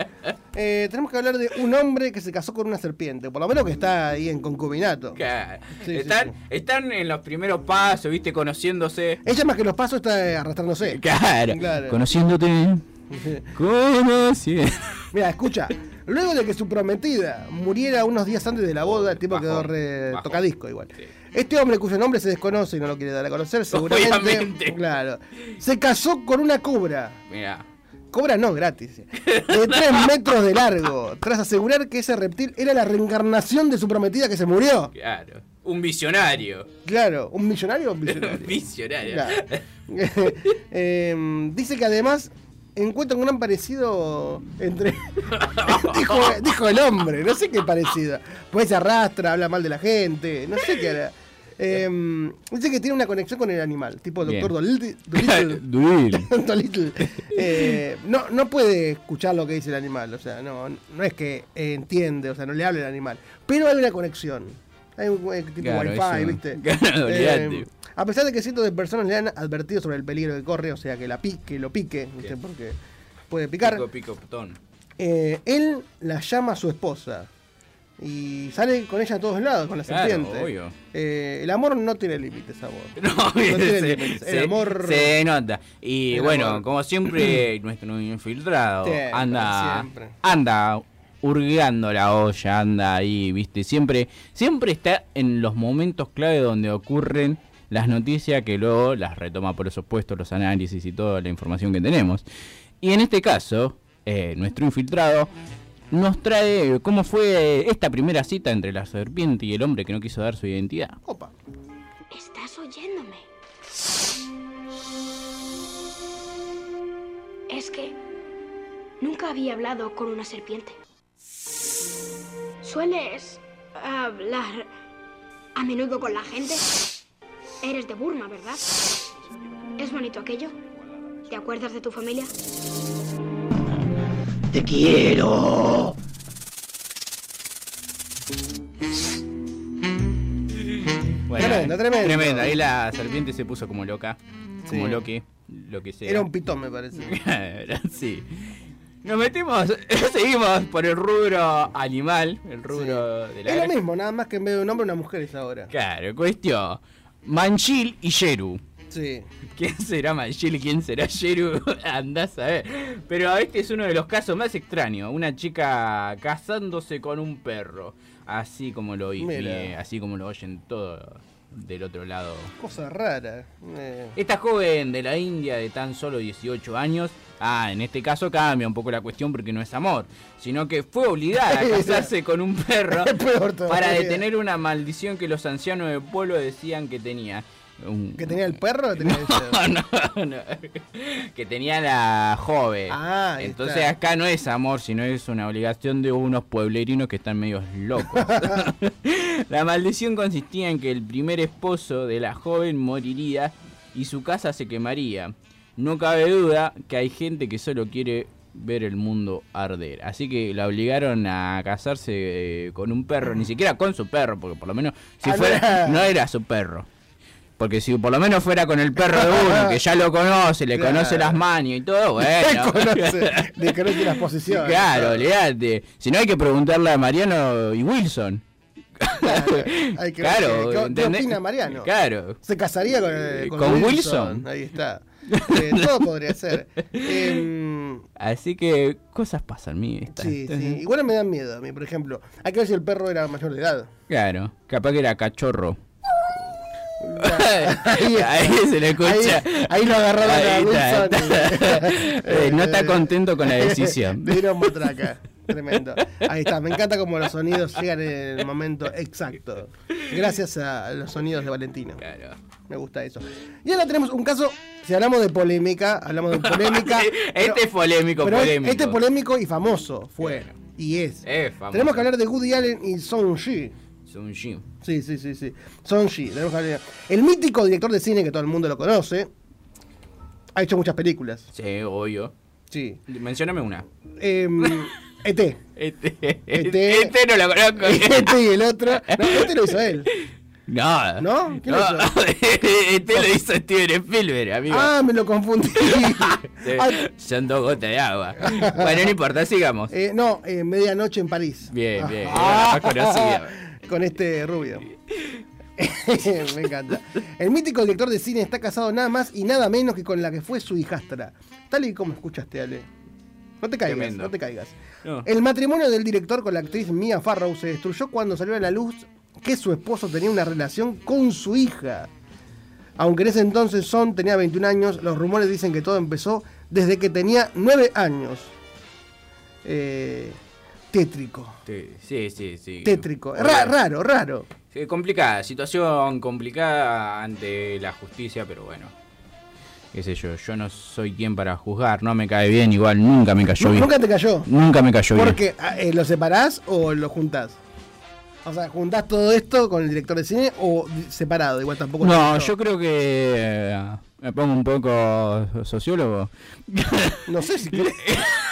Eh, tenemos que hablar de un hombre que se casó con una serpiente. Por lo menos que está ahí en concubinato. Claro. Sí, sí, están, están en los primeros pasos, viste, conociéndose. Ella más que los pasos está eh, arrastrándose. Claro. Claro. Conociéndote. Conociendo. Mira, escucha. Luego de que su prometida muriera unos días antes de la boda, el tipo quedó re tocadisco igual. Este hombre cuyo nombre se desconoce y no lo quiere dar a conocer, seguramente. Obviamente. Claro. Se casó con una cobra. Mira. Cobra no, gratis. De 3 metros de largo. Tras asegurar que ese reptil era la reencarnación de su prometida que se murió. Claro. Un visionario. Claro, ¿un millonario o un visionario? visionario. Claro. Eh, dice que además encuentra un gran parecido entre. dijo, dijo el hombre, no sé qué parecido. Pues se arrastra, habla mal de la gente, no sé qué hará. Eh, dice que tiene una conexión con el animal, tipo Bien. Doctor Dolittle. Eh, no, no puede escuchar lo que dice el animal, o sea, no, no es que entiende, o sea, no le habla el animal. Pero hay una conexión. Hay un eh, tipo Claro, wifi, eso. ¿viste? Claro. Eh, a pesar de que cientos de personas le han advertido sobre el peligro que corre, o sea, que la pique, lo pique, ¿viste? porque puede picar. Pico, pico. Eh, él la llama su esposa y sale con ella a todos lados, con la Claro, serpiente. obvio. Eh, el amor no tiene límites, amor. No, tiene se, límites. El se- amor. se nota. Y El bueno, amor. como siempre, nuestro infiltrado Siempre, anda, siempre. anda hurgando la olla, anda ahí, viste, siempre, siempre está en los momentos clave donde ocurren las noticias que luego las retoma por supuesto los análisis y toda la información que tenemos. Y en este caso, eh, nuestro infiltrado nos trae cómo fue esta primera cita entre la serpiente y el hombre que no quiso dar su identidad. Opa. ¿Estás oyéndome? Es que nunca había hablado con una serpiente. ¿Sueles hablar a menudo con la gente? Eres de Burma, ¿verdad? ¿Es bonito aquello? ¿Te acuerdas de tu familia? ¡Te quiero! Bueno, Tremendo, tremendo. Tremendo. Ahí la serpiente se puso como loca. Como Sí. Loki. Lo que sea. Era un pitón, me parece. Sí. Nos metemos, seguimos por el rubro animal, el rubro de la Es lo mismo, nada más que en vez de un hombre, una mujer es ahora. Claro, cuestión. Manchil y Yeru. Sí. ¿Quién será Manchil y quién será Yeru? Andás a ver. Pero este es uno de los casos más extraños. Una chica casándose con un perro. Así como lo oí, así como lo oyen todo del otro lado. Cosa rara. Eh, Esta joven de la India de tan solo 18 años, ah, en este caso cambia un poco la cuestión porque no es amor, sino que fue obligada a casarse con un perro para detener una maldición que los ancianos del pueblo decían que tenía. Un- ¿Que tenía el perro o que tenía ella? no, no, que tenía la joven. Ah, Entonces está. acá no es amor, sino es una obligación de unos pueblerinos que están medio locos. la maldición consistía en que el primer esposo de la joven moriría y su casa se quemaría. No cabe duda que hay gente que solo quiere ver el mundo arder. Así que la obligaron a casarse eh, con un perro, ni siquiera con su perro, porque por lo menos si Ah, no fuera era- no era su perro. Porque si por lo menos fuera con el perro de uno, que ya lo conoce, le Claro. conoce las mañas y todo, bueno. Le conoce, le conoce las posiciones. Claro, olvídate. Si no hay que preguntarle a Mariano y Wilson. Hay que Claro, qué- opina Mariano. Claro. Se casaría con, eh, con, ¿Con Wilson. Wilson? Ahí está. Eh, todo podría ser. Em, Así que cosas pasan, esta- sí, sí. Igual me dan miedo a mí, por ejemplo. Hay que ver si el perro era mayor de edad. Claro, capaz que era cachorro. Ahí, Ahí se le escucha. Ahí, ahí lo agarraron a Ahí está, está. Eh, no está contento con la decisión. Dieron matraca. Tremendo. Ahí está, me encanta como los sonidos llegan en el momento exacto. Gracias a los sonidos de Valentino. Claro. Me gusta eso. Y ahora tenemos un caso, si hablamos de polémica, hablamos de polémica. Este es polémico, pero polémico. Este es polémico y famoso fue. Y es. Es famoso. Tenemos que hablar de Woody Allen y Song Ji. Son Jim. Sí, sí, sí, sí. Song Ji. El mítico director de cine que todo el mundo lo conoce. Ha hecho muchas películas. Sí, obvio. Sí. Mencióname una. Em, ET. Este, Este- este no lo conozco. Este y el otro. No, este lo hizo él. No. ¿No? ¿Quién lo No, lo hizo Steven Spielberg, amigo. Ah, me lo confundí. Ah, Son dos gotas de agua. Bueno, no importa, sigamos. eh, no, eh, Medianoche en París. Bien, bien. Ah. más conocida. Con este rubio. me encanta. El mítico director de cine está casado nada más y nada menos que con la que fue su hijastra. Tal y como escuchaste, Ale. No te caigas, Tremendo. no te caigas. No. El matrimonio del director con la actriz Mia Farrow se destruyó cuando salió a la luz que su esposo tenía una relación con su hija. Aunque en ese entonces Son tenía 21 años, los rumores dicen que todo empezó desde que tenía 9 años. Eh, tétrico. Sí, sí, sí. Tétrico. Ra- raro, raro. Sí, complicada, situación complicada ante la justicia, pero bueno. Qué sé yo, yo no soy quien para juzgar, no me cae bien, igual nunca me cayó bien. Nunca te cayó. Nunca me cayó bien. Porque ah, eh, lo separás o lo juntás. O sea, ¿juntás todo esto con el director de cine o separado? Igual tampoco. No, yo creo que eh, me pongo un poco sociólogo. No sé si querés.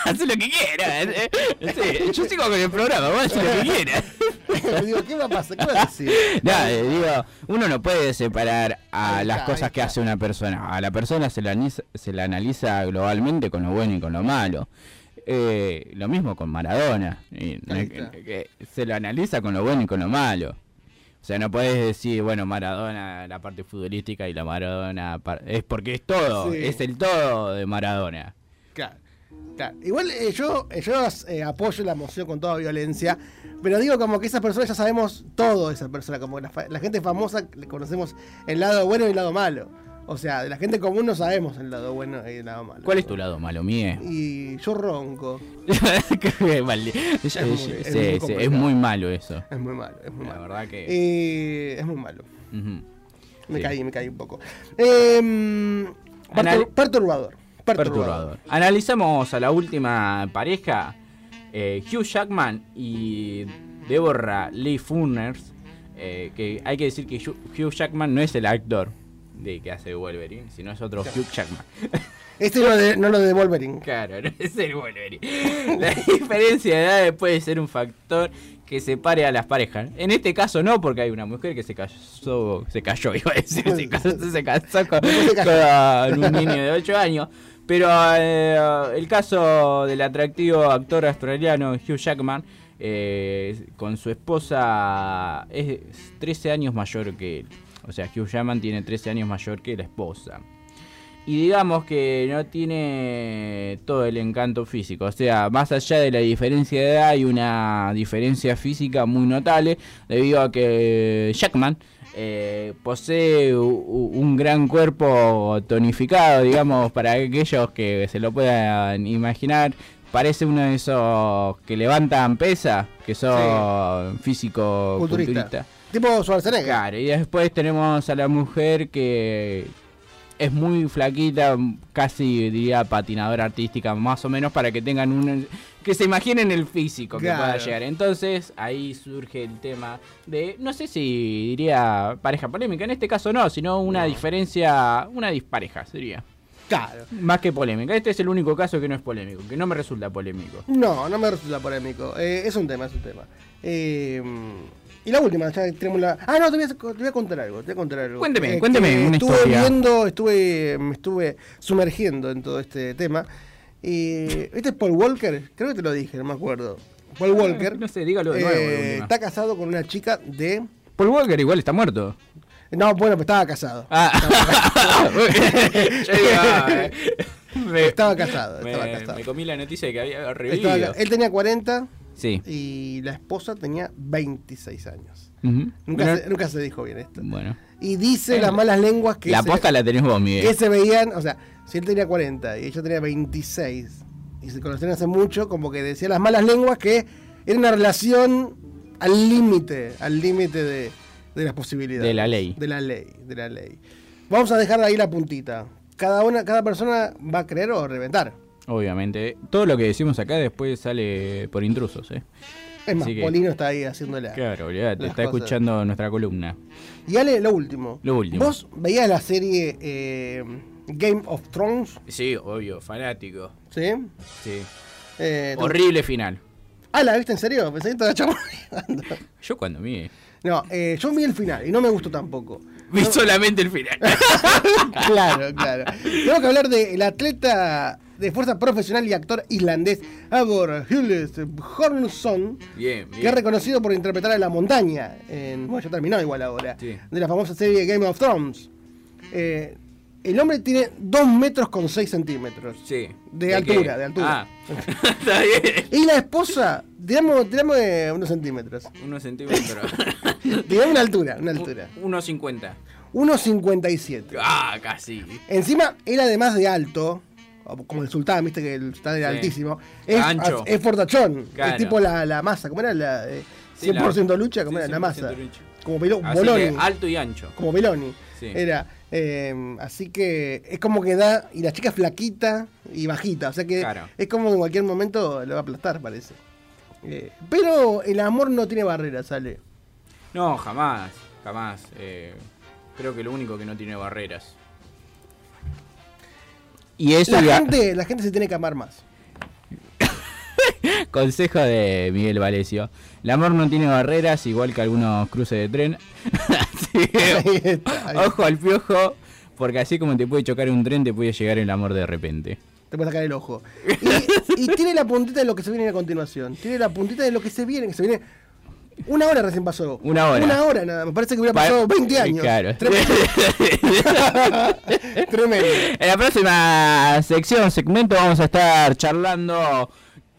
Haz lo que quieras. eh, sí, yo sigo con el programa, vos haz lo que quieras. digo, ¿qué va a pasar? ¿Qué a decir? Eh, digo, uno no puede separar a Ahí las está, cosas ahí que hace una persona. A la persona se la, analiza, se la analiza globalmente con lo bueno y con lo malo. Eh, lo mismo con Maradona. y no es que- que se lo analiza con lo bueno y con lo malo. O sea, no puedes decir, bueno, Maradona, la parte futbolística y la Maradona. par- Es porque es todo, Sí. es el todo de Maradona. Claro. Igual eh, yo, eh, yo eh, apoyo la moción con toda violencia, pero digo como que esas personas ya sabemos todo de esa persona, como la, la gente famosa le conocemos el lado bueno y el lado malo. O sea, de la gente común no sabemos el lado bueno y el lado malo. ¿Cuál es tu lado malo, Mie? Y yo ronco. Es muy- es sí, muy sí, es muy malo eso. Es muy malo, es muy La malo. verdad que. Eh, es muy malo. Me Sí. caí, me caí un poco. Eh, Anal- pertur- perturbador. Perturbador. Analizamos a la última pareja, eh, Hugh Jackman y Deborah Lee Furness. eh, que hay que decir que Hugh Jackman no es el actor de que hace Wolverine, sino es otro Hugh Jackman. Este no, de- no lo de Wolverine. Claro, no es el Wolverine. La diferencia de edades puede ser un factor que separe a las parejas. En este caso no, porque hay una mujer que se casó, se cayó, iba a decir, se casó, se casó con, con un niño de 8 años. Pero eh, el caso del atractivo actor australiano Hugh Jackman, eh, con su esposa, es 13 años mayor que él. O sea, Hugh Jackman tiene 13 años mayor que la esposa. Y digamos que no tiene todo el encanto físico. O sea, más allá de la diferencia de edad, hay una diferencia física muy notable. Debido a que Jackman eh, posee un gran cuerpo tonificado, digamos, para aquellos que se lo puedan imaginar. Parece uno de esos que levantan pesa, que son físico Culturista. culturista. Tipo Schwarzenegger. Claro, y después tenemos a la mujer que es muy flaquita, casi diría patinadora artística, más o menos, para que tengan un. que se imaginen el físico que pueda llegar. Entonces ahí surge el tema de, no sé si diría pareja polémica, en este caso no, sino una diferencia, una dispareja sería. Claro. Más que polémica. Este es el único caso que no es polémico, que no me resulta polémico. No, no me resulta polémico. Eh, es un tema, es un tema. Eh, y la última, ya tenemos la. Ah, no, te voy a, te voy a contar algo. Te voy a contar algo. Cuénteme, Eh, cuénteme una estuve historia. viendo, estuve, me estuve sumergiendo en todo este tema. Y, ¿Este es Paul Walker? Creo que te lo dije, no me acuerdo. Paul Walker. Ah, No sé, dígalo de nuevo. eh, última. está casado con una chica de. Paul Walker igual está muerto. No, bueno, pues estaba casado. Ah. Digo, ah, eh, me- Estaba casado, me, estaba casado. me comí la noticia de que había Estaba revivido. él tenía 40 Sí. y la esposa tenía 26 años. Ujú. Nunca, Bueno, se, nunca se dijo bien esto. bueno. Y dice las malas lenguas que, La posta la tenés vos, Miguel. que se veían, o sea, si él tenía 40 y ella tenía 26, y se conocían hace mucho, como que decía las malas lenguas que era una relación al límite, al límite de, de las posibilidades. De la ley. De la ley, de la ley. Vamos a dejar ahí la puntita. Cada una, cada persona va a creer o reventar. Obviamente. Todo lo que decimos acá después sale por intrusos, ¿eh? Es más, que- Polino está ahí haciéndola. Claro, olvidate, las está cosas. escuchando nuestra columna. Y Ale, lo último. Lo último. ¿Vos veías la serie eh, Game of Thrones? Sí, obvio, fanático. ¿Sí? Sí. Eh, ¿te- Horrible final. Ah, ¿la viste en serio? Pensé que estaba charlando. Yo cuando vi. No, eh, yo vi el final y no me gustó tampoco. Vi solamente el final. claro, claro. Tengo que hablar del atleta de fuerza profesional y actor islandés Agor Hughes Hornson, Bien, que es reconocido por interpretar a la montaña en. Bueno, ya terminó igual ahora. Sí. De la famosa serie Game of Thrones. Eh, el hombre tiene 2 metros con 6 centímetros. Sí. De, ¿De altura, qué? de altura. Ah. Está bien. Y la esposa, digamos, digamos de unos centímetros. Unos centímetros. Digamos una altura, una altura. 1.50. 1,57. Ah, casi. Encima, él además de alto, como el sultán, viste que el sultán era Sí. altísimo, es, Ancho. es fortachón. Claro. Es tipo la, la masa, ¿cómo era? La, eh, Sí, 100% lucha, ¿cómo era? La 100% masa. lucha. Como que alto y ancho. Como Beloni. Era. eh, así que es como que da. Y la chica es flaquita y bajita. O sea que Claro. es como que en cualquier momento le va a aplastar, parece. Eh, pero el amor no tiene barreras, sale. No, jamás, jamás. Eh, creo que lo único que no tiene barreras. Y eso La ya- gente, la gente se tiene que amar más. Consejo de Miguel Valesio. El amor no tiene barreras, igual que algunos cruces de tren. Así que, ojo al piojo, porque así como te puede chocar un tren, te puede llegar el amor de repente. Te puede sacar el ojo. Y, y tiene la puntita de lo que se viene a continuación. Tiene la puntita de lo que se viene, que se viene. Una hora recién pasó. Una hora. Una hora nada. Me parece que hubiera Pa- pasado 20 años. Claro. Tremendo. Tremendo. En la próxima sección, segmento, vamos a estar charlando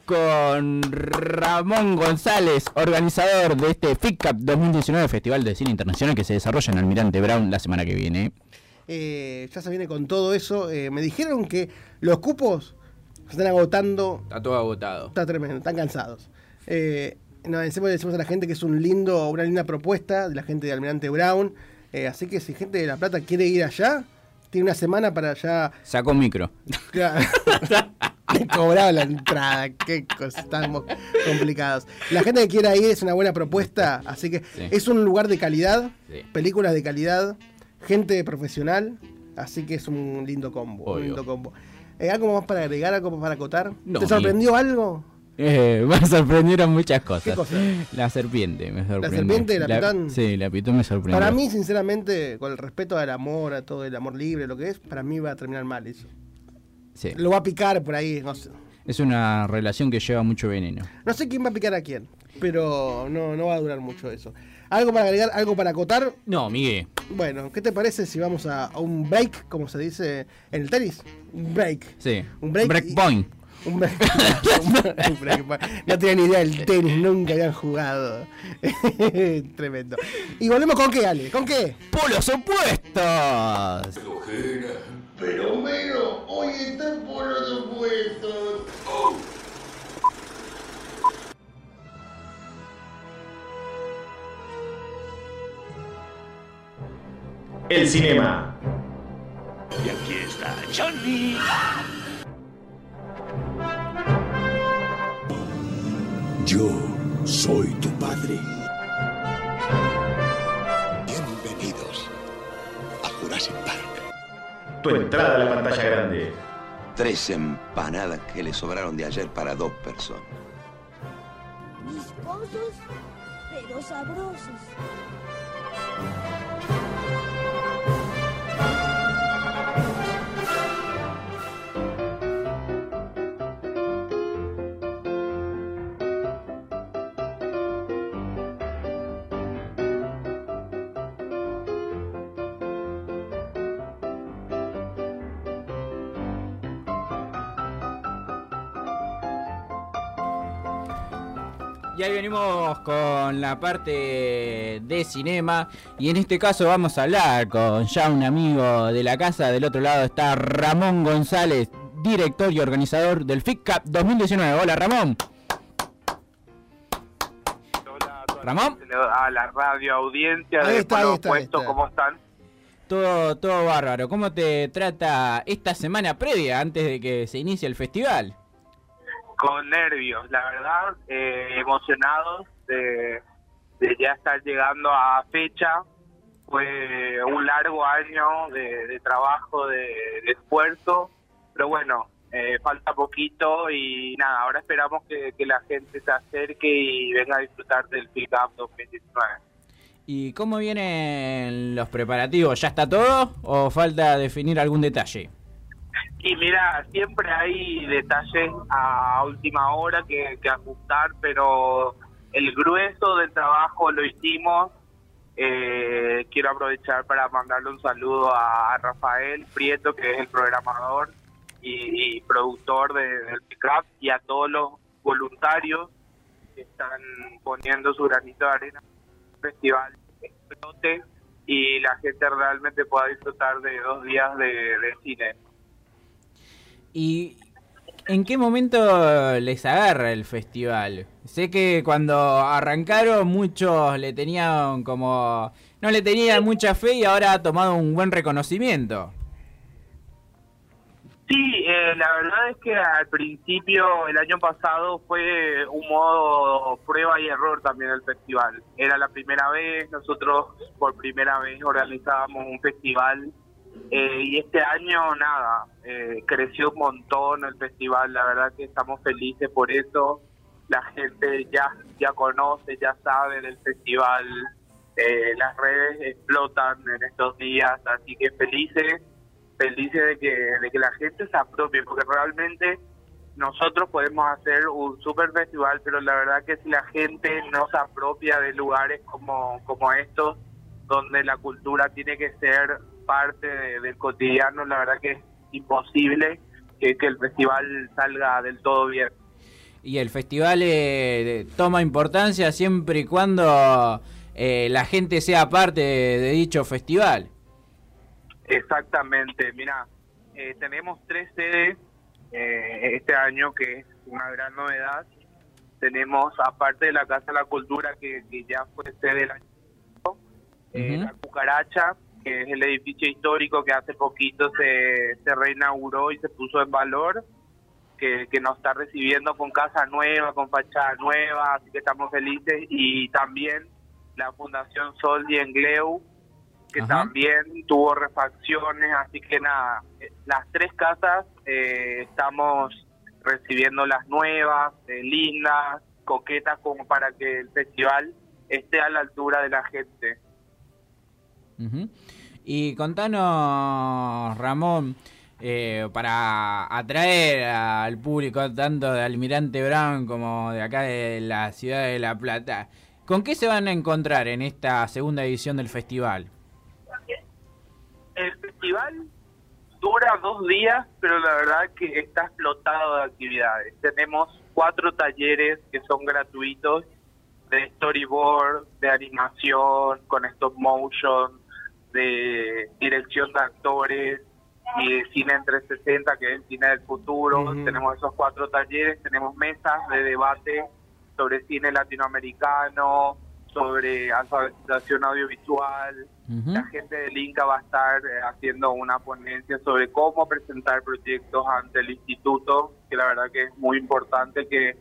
con Ramón González, organizador de este FICAP 2019, Festival de Cine Internacional que se desarrolla en Almirante Brown la semana que viene. Eh, ya se viene con todo eso. Eh, me dijeron que los cupos se están agotando. Está todo agotado. Está tremendo, están cansados. Eh, no, encima le decimos a la gente que es un lindo, una linda propuesta de la gente de Almirante Brown. Eh, así que si gente de La Plata quiere ir allá, tiene una semana para ya Sacó un micro. Cobraba la entrada, qué cosa, estamos complicados. La gente que quiera ir es una buena propuesta, así que Sí. es un lugar de calidad, Sí. películas de calidad, gente profesional, así que es un lindo combo. un lindo combo. Eh, ¿Algo más para agregar, algo más para acotar? No, ¿Te sorprendió algo? Eh, me sorprendieron muchas cosas. ¿Qué cosa? La serpiente me sorprendió. serpiente, la pitón? Sí, la pitón me sorprendió. Para mí, sinceramente, con el respeto al amor, a todo el amor libre, lo que es, para mí va a terminar mal eso. Sí. Lo va a picar por ahí, no sé. Es una relación que lleva mucho veneno. No sé quién va a picar a quién, pero no, no va a durar mucho eso. ¿Algo para agregar? ¿Algo para acotar? No, Miguel. Bueno, ¿qué te parece si vamos a, a un break, como se dice en el tenis? Un break. Sí. Un break. y- point. Un un. No tenía ni idea del tenis, nunca habían jugado. Tremendo. ¿Y volvemos con qué, Ale? ¿Con qué? ¡Polos opuestos! Pero menos, hoy están por los opuestos. El cinema. Y aquí está Johnny. Yo soy tu padre. Bienvenidos a Jurassic Park. Tu entrada a la pantalla grande. Tres empanadas que le sobraron de ayer para dos personas. Viscosos, pero sabrosos. Y ahí venimos con la parte de cinema. Y en este caso vamos a hablar con ya un amigo de la casa. Del otro lado está Ramón González, director y organizador del FICCAP 2019. Hola Ramón. Ramón. a la radio audiencia Ahí de ahí ahí está. ¿cómo están? Todo, todo bárbaro. ¿Cómo te trata esta semana previa antes de que se inicie el festival? Con nervios, la verdad, eh, emocionados de, ya estar llegando a fecha. Fue un largo año de, trabajo, de, esfuerzo, pero bueno, eh, falta poquito y nada, ahora esperamos que, que la gente se acerque y venga a disfrutar del Pick Up 2019. ¿Y cómo vienen los preparativos? ¿Ya está todo o falta definir algún detalle? Y mira, siempre hay detalles a última hora que, que ajustar, pero el grueso del trabajo lo hicimos. Eh, quiero aprovechar para mandarle un saludo a, Rafael Prieto, que es el programador y, y productor de, del Pickup, y a todos los voluntarios que están poniendo su granito de arena festival explote y la gente realmente pueda disfrutar de dos días de cine. ¿Y en qué momento les agarra el festival? Sé que cuando arrancaron muchos le tenían como... No le tenían mucha fe y ahora ha tomado un buen reconocimiento. Sí, eh, la verdad es que al principio, el año pasado, fue un modo prueba y error también el festival. Era la primera vez, nosotros por primera vez organizábamos un festival eh, y este año nada, eh, creció un montón el festival, la verdad que estamos felices por eso. La gente ya, ya conoce, ya sabe del festival, eh, las redes explotan en estos días, así que felices felices de que, de que la gente se apropie, porque realmente nosotros podemos hacer un super festival, pero la verdad que si la gente no se apropia de lugares como, como estos, donde la cultura tiene que ser parte de- del cotidiano, la verdad que es imposible que, que el festival salga del todo bien. Y el festival eh, toma importancia siempre y cuando eh, la gente sea parte de, de dicho festival. Exactamente, mira, eh, tenemos tres sedes eh, este año, que es una gran novedad. Tenemos, aparte de la Casa de la Cultura, que, que ya fue sede el año pasado, eh, la Cucaracha, que es el edificio histórico que hace poquito se, se reinauguró y se puso en valor, que, que nos está recibiendo con casa nueva, con fachada nueva, así que estamos felices. Y también la Fundación Sol y Engleu, que Ajá. también tuvo refacciones, así que nada, las tres casas eh, estamos recibiendo las nuevas, eh, lindas, coquetas, como para que el festival esté a la altura de la gente. Ujú. Y contanos, Ramón, eh, para atraer al público tanto de Almirante Brown como de acá de la ciudad de La Plata, ¿con qué se van a encontrar en esta segunda edición del festival? El festival dura dos días, pero la verdad que está explotado de actividades. Tenemos cuatro talleres que son gratuitos de storyboard, de animación, con stop motion, de dirección de actores y de cine en 360, que es el cine del futuro. Tenemos esos cuatro talleres, tenemos mesas de debate sobre cine latinoamericano, sobre alfabetización audiovisual. La gente del Inca va a estar eh, haciendo una ponencia sobre cómo presentar proyectos ante el instituto, que la verdad que es muy importante que,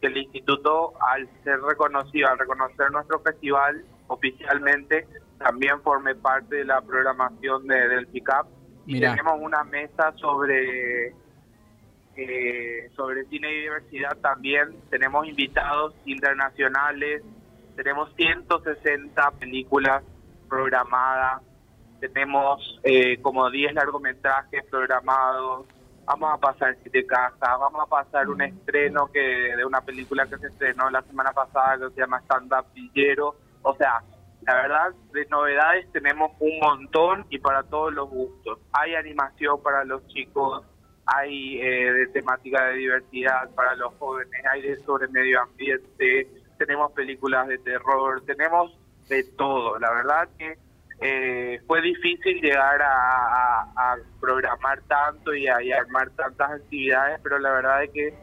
que el instituto, al ser reconocido, al reconocer nuestro festival oficialmente, también forme parte de la programación de, del FICAP. Y tenemos una mesa sobre eh, sobre cine y diversidad también. Tenemos invitados internacionales, tenemos 160 películas programadas, tenemos eh, como 10 largometrajes programados, vamos a pasar siete casas, vamos a pasar un estreno que de una película que se estrenó la semana pasada que se llama Stand Up Villero, o sea, la verdad, de novedades tenemos un montón y para todos los gustos. Hay animación para los chicos, hay eh, de temática de diversidad para los jóvenes, hay de sobre medio ambiente, tenemos películas de terror, tenemos de todo. La verdad que eh, fue difícil llegar a, programar tanto y a, y a armar tantas actividades, pero la verdad es que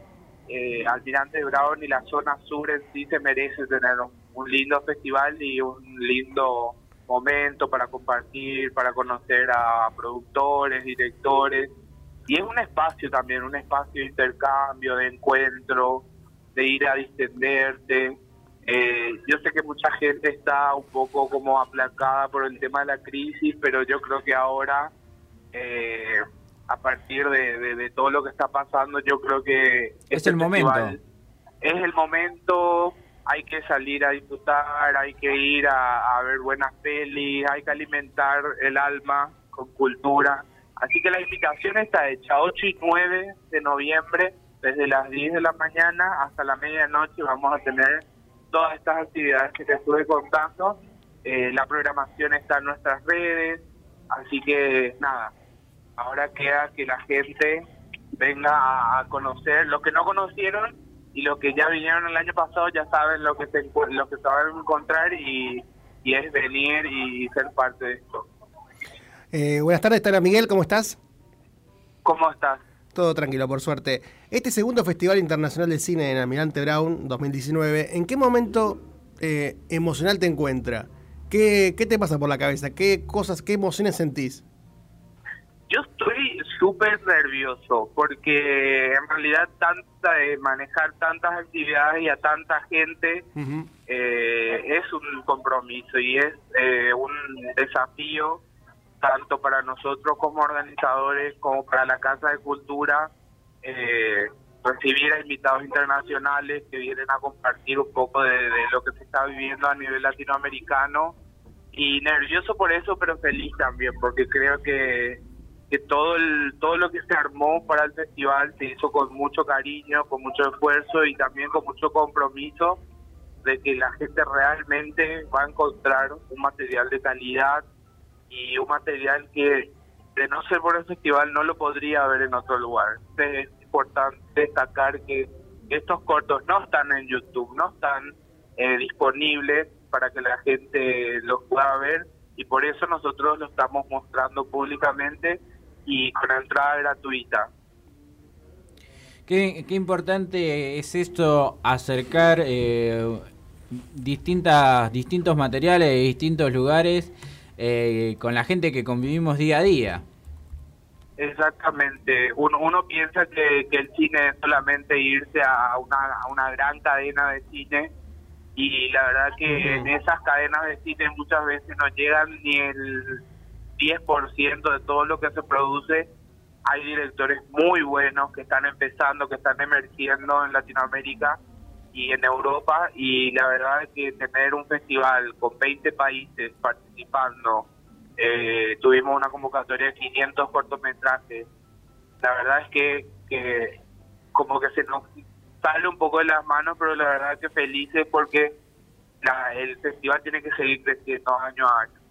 eh, Almirante Brown y la zona sur en sí se merece tener un, un lindo festival y un lindo momento para compartir, para conocer a productores, directores. Y es un espacio también, un espacio de intercambio, de encuentro, de ir a distenderte. Eh, yo sé que mucha gente está un poco como aplacada por el tema de la crisis, pero yo creo que ahora, eh, a partir de, de- de todo lo que está pasando, yo creo que Es este el momento. festival es el momento, hay que salir a disfrutar, hay que ir a, a ver buenas pelis, hay que alimentar el alma con cultura. Así que la invitación está hecha 8 y 9 de noviembre, desde las 10 de la mañana hasta la medianoche vamos a tener todas estas actividades que te estuve contando. Eh, la programación está en nuestras redes, así que nada, ahora queda que la gente venga a, conocer lo que no conocieron y los que ya vinieron el año pasado ya saben lo que se lo que se van a encontrar y, y es venir y ser parte de esto. Eh, buenas tardes, Tana Miguel, ¿cómo estás? ¿Cómo estás? Todo tranquilo, por suerte. Este segundo Festival Internacional de Cine en Almirante Brown 2019, ¿en qué momento eh, emocional te encuentra? ¿Qué, ¿Qué te pasa por la cabeza? ¿Qué cosas, qué emociones sentís? Yo estoy súper nervioso porque en realidad tanta de manejar tantas actividades y a tanta gente eh, es un compromiso y es eh, un desafío tanto para nosotros como organizadores como para la Casa de Cultura eh, recibir a invitados internacionales que vienen a compartir un poco de, de lo que se está viviendo a nivel latinoamericano. Y nervioso por eso pero feliz también porque creo que que todo el, todo lo que se armó para el festival se hizo con mucho cariño, con mucho esfuerzo y también con mucho compromiso de que la gente realmente va a encontrar un material de calidad y un material que de no ser por el festival no lo podría ver en otro lugar. Es importante destacar que estos cortos no están en YouTube, no están eh, disponibles para que la gente los pueda ver y por eso nosotros lo estamos mostrando públicamente y con entrada gratuita. Qué, qué importante es esto, acercar eh, distintas, distintos materiales de distintos lugares eh, con la gente que convivimos día a día. Exactamente. Uno, uno piensa que, que el cine es solamente irse a una, a una gran cadena de cine y la verdad que en esas cadenas de cine muchas veces no llegan ni el 10% de todo lo que se produce. Hay directores muy buenos que están empezando, que están emergiendo en Latinoamérica y en Europa y la verdad es que tener un festival con 20 países participando, eh, tuvimos una convocatoria de 500 cortometrajes, la verdad es que, que como que se nos sale un poco de las manos, pero la verdad es que felices porque la, el festival tiene que seguir creciendo año a año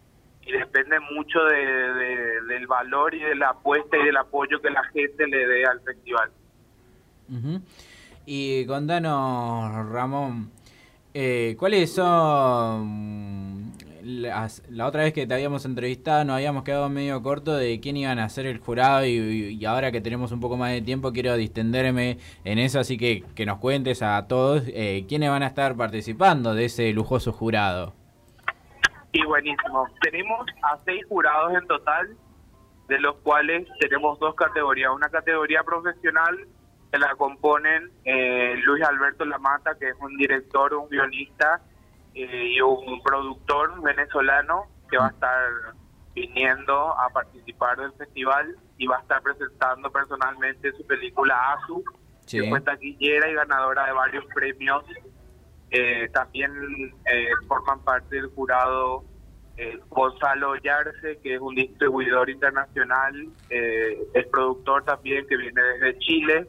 y depende mucho de, de- del valor y de la apuesta y del apoyo que la gente le dé al festival. Ujú. Y contanos, Ramón, eh, ¿cuáles son la otra vez que te habíamos entrevistado nos habíamos quedado medio corto de quién iban a ser el jurado y, y ahora que tenemos un poco más de tiempo quiero distenderme en eso, así que que nos cuentes a todos eh, quiénes van a estar participando de ese lujoso jurado. Y buenísimo. Tenemos a seis jurados en total, de los cuales tenemos dos categorías. Una categoría profesional que la componen eh, Luis Alberto Lamata, que es un director, un guionista eh, y un productor venezolano que va a estar viniendo a participar del festival y va a estar presentando personalmente su película Azu, Sí. que fue taquillera y ganadora de varios premios eh, también eh, forman parte del jurado eh, Gonzalo Yarse, que es un distribuidor internacional, eh, es productor también que viene desde Chile.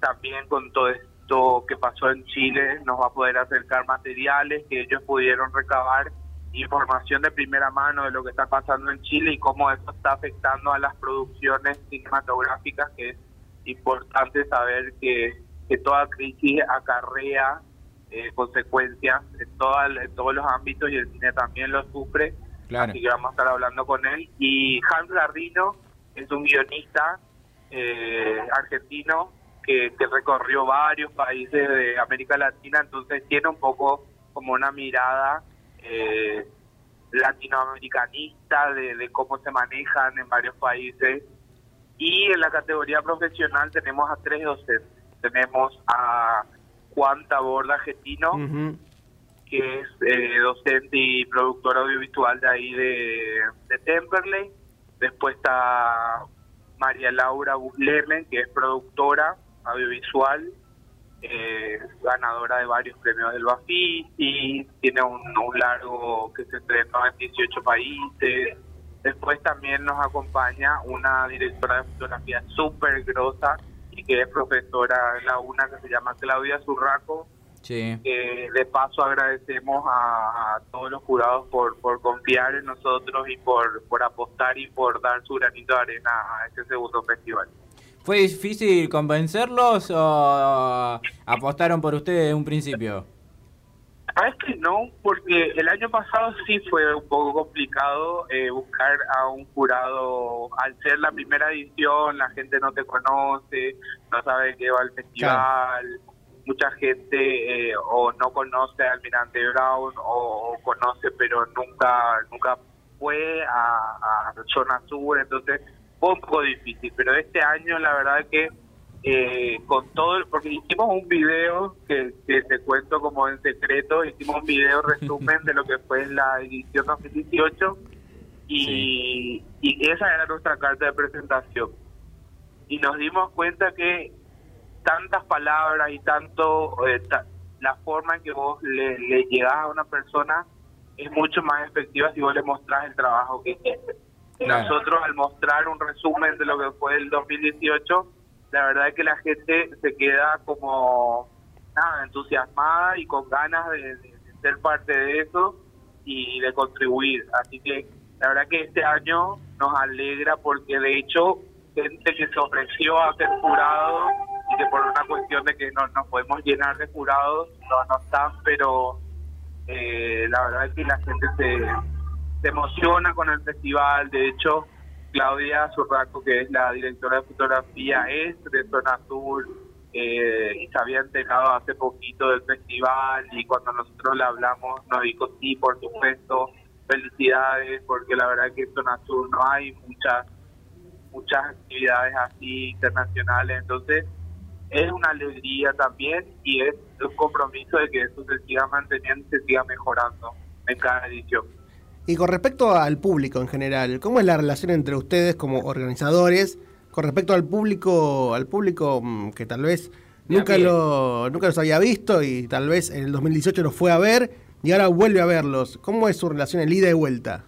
También con todo esto que pasó en Chile nos va a poder acercar materiales que ellos pudieron recabar, información de primera mano de lo que está pasando en Chile y cómo eso está afectando a las producciones cinematográficas, que es importante saber que, que toda crisis acarrea eh, consecuencias en, toda- en todos los ámbitos y el cine también lo sufre. Claro. así que vamos a estar hablando con él. Y Hans Gardino es un guionista eh, argentino que, que recorrió varios países de América Latina, entonces tiene un poco como una mirada eh, latinoamericanista de, de cómo se manejan en varios países. Y en la categoría profesional tenemos a tres docentes. Tenemos a Juan Taborda Getino, que es eh, docente y productor audiovisual de ahí de, de Temperley. Después está María Laura Busleme, que es productora audiovisual, eh, ganadora de varios premios del Bafisi, tiene un, un largo que se estrenó en 18 países. Después también nos acompaña una directora de fotografía súper grosa y que es profesora en la UNA que se llama Claudia Zurraco, Sí. de paso agradecemos a, a todos los jurados por, por confiar en nosotros y por, por apostar y por dar su granito de arena a este segundo festival. ¿Fue difícil convencerlos o apostaron por ustedes de un principio? Sabes que no, porque el año pasado sí fue un poco complicado eh, buscar a un jurado. Al ser la primera edición, la gente no te conoce, no sabe qué va al festival. Mucha gente eh, o no conoce a Almirante Brown o, o conoce pero nunca nunca fue a, a Zona Sur, entonces fue un poco difícil. Pero este año la verdad que eh, con todo, porque hicimos un video que, que te cuento como en secreto, hicimos un video resumen de lo que fue la edición 2018 y, y esa era nuestra carta de presentación. Y nos dimos cuenta que tantas palabras y tanto eh, ta- la forma en que vos le, le llegás a una persona es mucho más efectiva si vos le mostrás el trabajo que hiciste. Claro. Nosotros al mostrar un resumen de lo que fue el 2018, la verdad es que la gente se queda como nada entusiasmada y con ganas de, ser parte de eso y de contribuir. Así que la verdad que este año nos alegra porque de hecho gente que se ofreció a ser jurado y que por una cuestión de que no nos podemos llenar de jurados no, no están, pero eh, la verdad es que la gente se, se emociona con el festival. De hecho, Claudia Zurraco, que es la directora de fotografía, es de Zona Azul eh, y se había enterado hace poquito del festival y cuando nosotros le hablamos nos dijo sí, por supuesto, felicidades, porque la verdad que en Zona Sur no hay muchas muchas actividades así internacionales, entonces es una alegría también y es un compromiso de que eso se siga manteniendo y se siga mejorando en cada edición. Y con respecto al público en general, ¿cómo es la relación entre ustedes como organizadores con respecto al público, al público mm, que tal vez nunca lo, nunca los había visto y tal vez en el 2018 los fue a ver y ahora vuelve a verlos? ¿Cómo es su relación en ida y vuelta?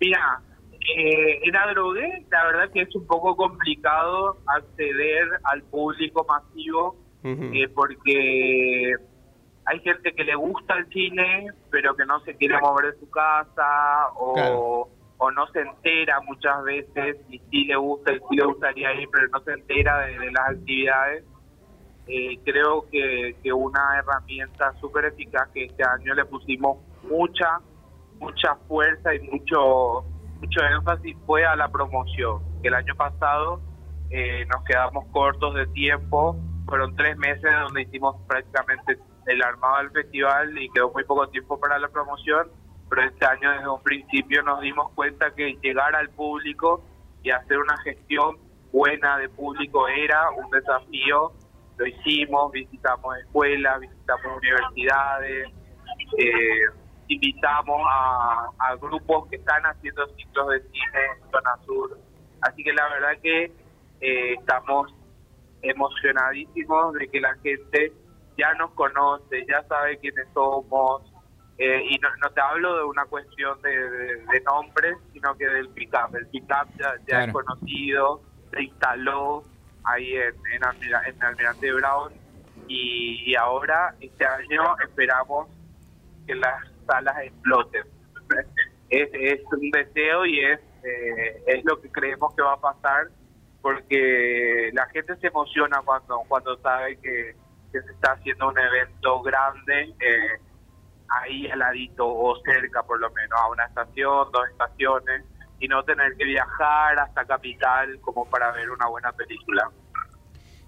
Mira, eh, en Adrogué la verdad que es un poco complicado acceder al público masivo eh, porque hay gente que le gusta el cine pero que no se quiere mover de su casa o, Claro. o no se entera muchas veces y sí le gusta y sí le gustaría ir pero no se entera de, de las actividades. Eh, creo que, que una herramienta súper eficaz que este año le pusimos mucha mucha fuerza y mucho mucho énfasis fue a la promoción. El año pasado eh, nos quedamos cortos de tiempo, fueron tres meses donde hicimos prácticamente el armado del festival y quedó muy poco tiempo para la promoción, pero este año desde un principio nos dimos cuenta que llegar al público y hacer una gestión buena de público era un desafío, lo hicimos, visitamos escuelas, visitamos universidades, eh, invitamos a, grupos que están haciendo ciclos de cine en zona sur. Así que la verdad que eh, estamos emocionadísimos de que la gente ya nos conoce, ya sabe quiénes somos. eh, y no, no te hablo de una cuestión de, de, de nombres, sino que del pick-up. El pick-up ya, ya es conocido, se instaló ahí en, en, Almira- en Almirante Brown y, y ahora este año esperamos que las salas exploten. Es, es un deseo y es, eh, es lo que creemos que va a pasar porque la gente se emociona cuando, cuando sabe que, que se está haciendo un evento grande eh, ahí al ladito o cerca por lo menos, a una estación, dos estaciones, y no tener que viajar hasta Capital como para ver una buena película.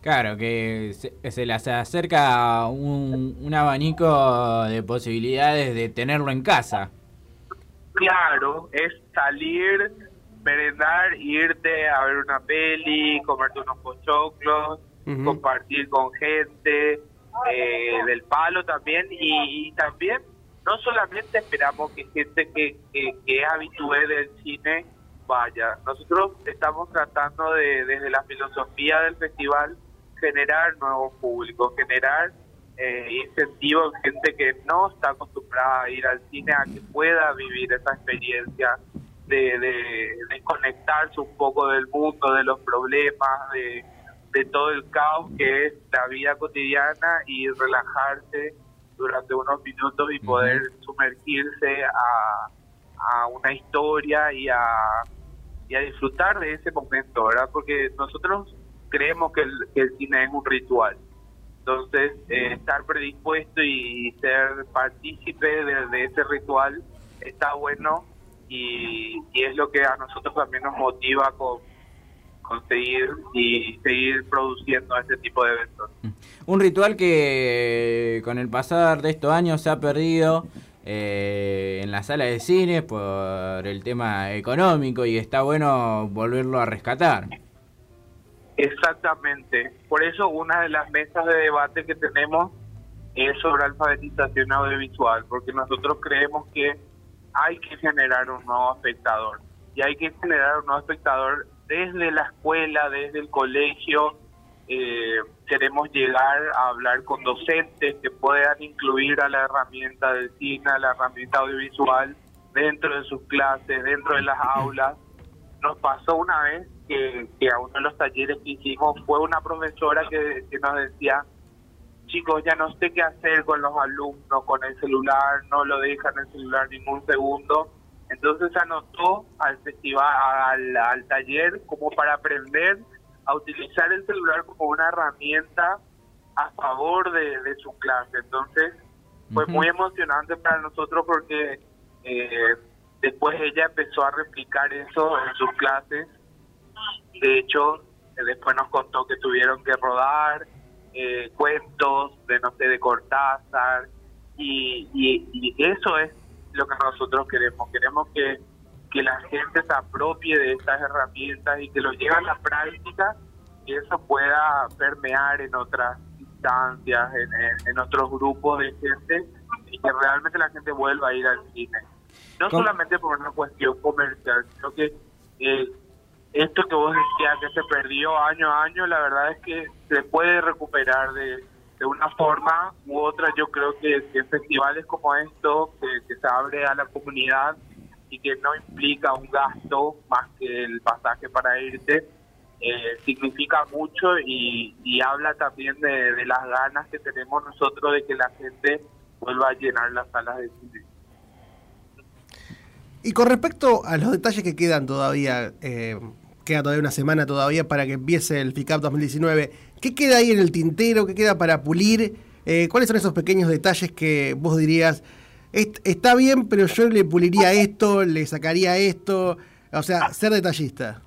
Claro, que se, se les acerca un, un abanico de posibilidades de tenerlo en casa. Claro, es salir, merendar, irte a ver una peli, comerte unos pochoclos, Compartir con gente eh, del palo también. Y, y también no solamente esperamos que gente que, que, que es habitué del cine vaya, nosotros estamos tratando de desde la filosofía del festival generar nuevos públicos, generar eh, incentivos en gente que no está acostumbrada a ir al cine a que pueda vivir esa experiencia de, de desconectarse un poco del mundo, de los problemas, de, de todo el caos que es la vida cotidiana y relajarse durante unos minutos y poder sumergirse a, a una historia y a, y a disfrutar de ese momento, ¿verdad? Porque nosotros creemos que el, que el cine es un ritual. Entonces, eh, estar predispuesto y ser partícipe de, de ese ritual está bueno y, y es lo que a nosotros también nos motiva con conseguir y seguir produciendo ese tipo de eventos. Un ritual que con el pasar de estos años se ha perdido eh, en la sala de cine por el tema económico y está bueno volverlo a rescatar. Exactamente. Por eso una de las mesas de debate que tenemos es sobre alfabetización audiovisual, porque nosotros creemos que hay que generar un nuevo espectador y hay que generar un nuevo espectador desde la escuela, desde el colegio. Eh, queremos llegar a hablar con docentes que puedan incluir a la herramienta del cine, a la herramienta audiovisual dentro de sus clases, dentro de las aulas. Nos pasó una vez que, que a uno de los talleres que hicimos fue una profesora que, que nos decía, chicos, ya no sé qué hacer con los alumnos, con el celular, no lo dejan el celular ningún segundo. Entonces anotó al festival, al, al taller, como para aprender a utilizar el celular como una herramienta a favor de, de su clase. Entonces fue muy emocionante para nosotros porque eh, después ella empezó a replicar eso en sus clases. De hecho, eh, después nos contó que tuvieron que rodar eh, cuentos de, no sé, de Cortázar. Y, y, y eso es lo que nosotros queremos. Queremos que, que la gente se apropie de estas herramientas y que lo lleve a la práctica y eso pueda permear en otras instancias, en, en- en otros grupos de gente y que realmente la gente vuelva a ir al cine. No ¿Cómo? solamente por una cuestión comercial, sino que eh, esto que vos decías que se perdió año a año, la verdad es que se puede recuperar de, de una forma u otra. Yo creo que, que festivales como esto, que, se abre a la comunidad y que no implica un gasto más que el pasaje para irte, eh, significa mucho y, y habla también de, de las ganas que tenemos nosotros de que la gente vuelva a llenar las salas de cine. Y con respecto a los detalles que quedan todavía, eh, queda todavía una semana todavía para que empiece el FICAP 2019, ¿qué queda ahí en el tintero? ¿Qué queda para pulir? Eh, ¿Cuáles son esos pequeños detalles que vos dirías, "Est- está bien, pero yo le puliría esto, le sacaría esto? O sea, ser detallista.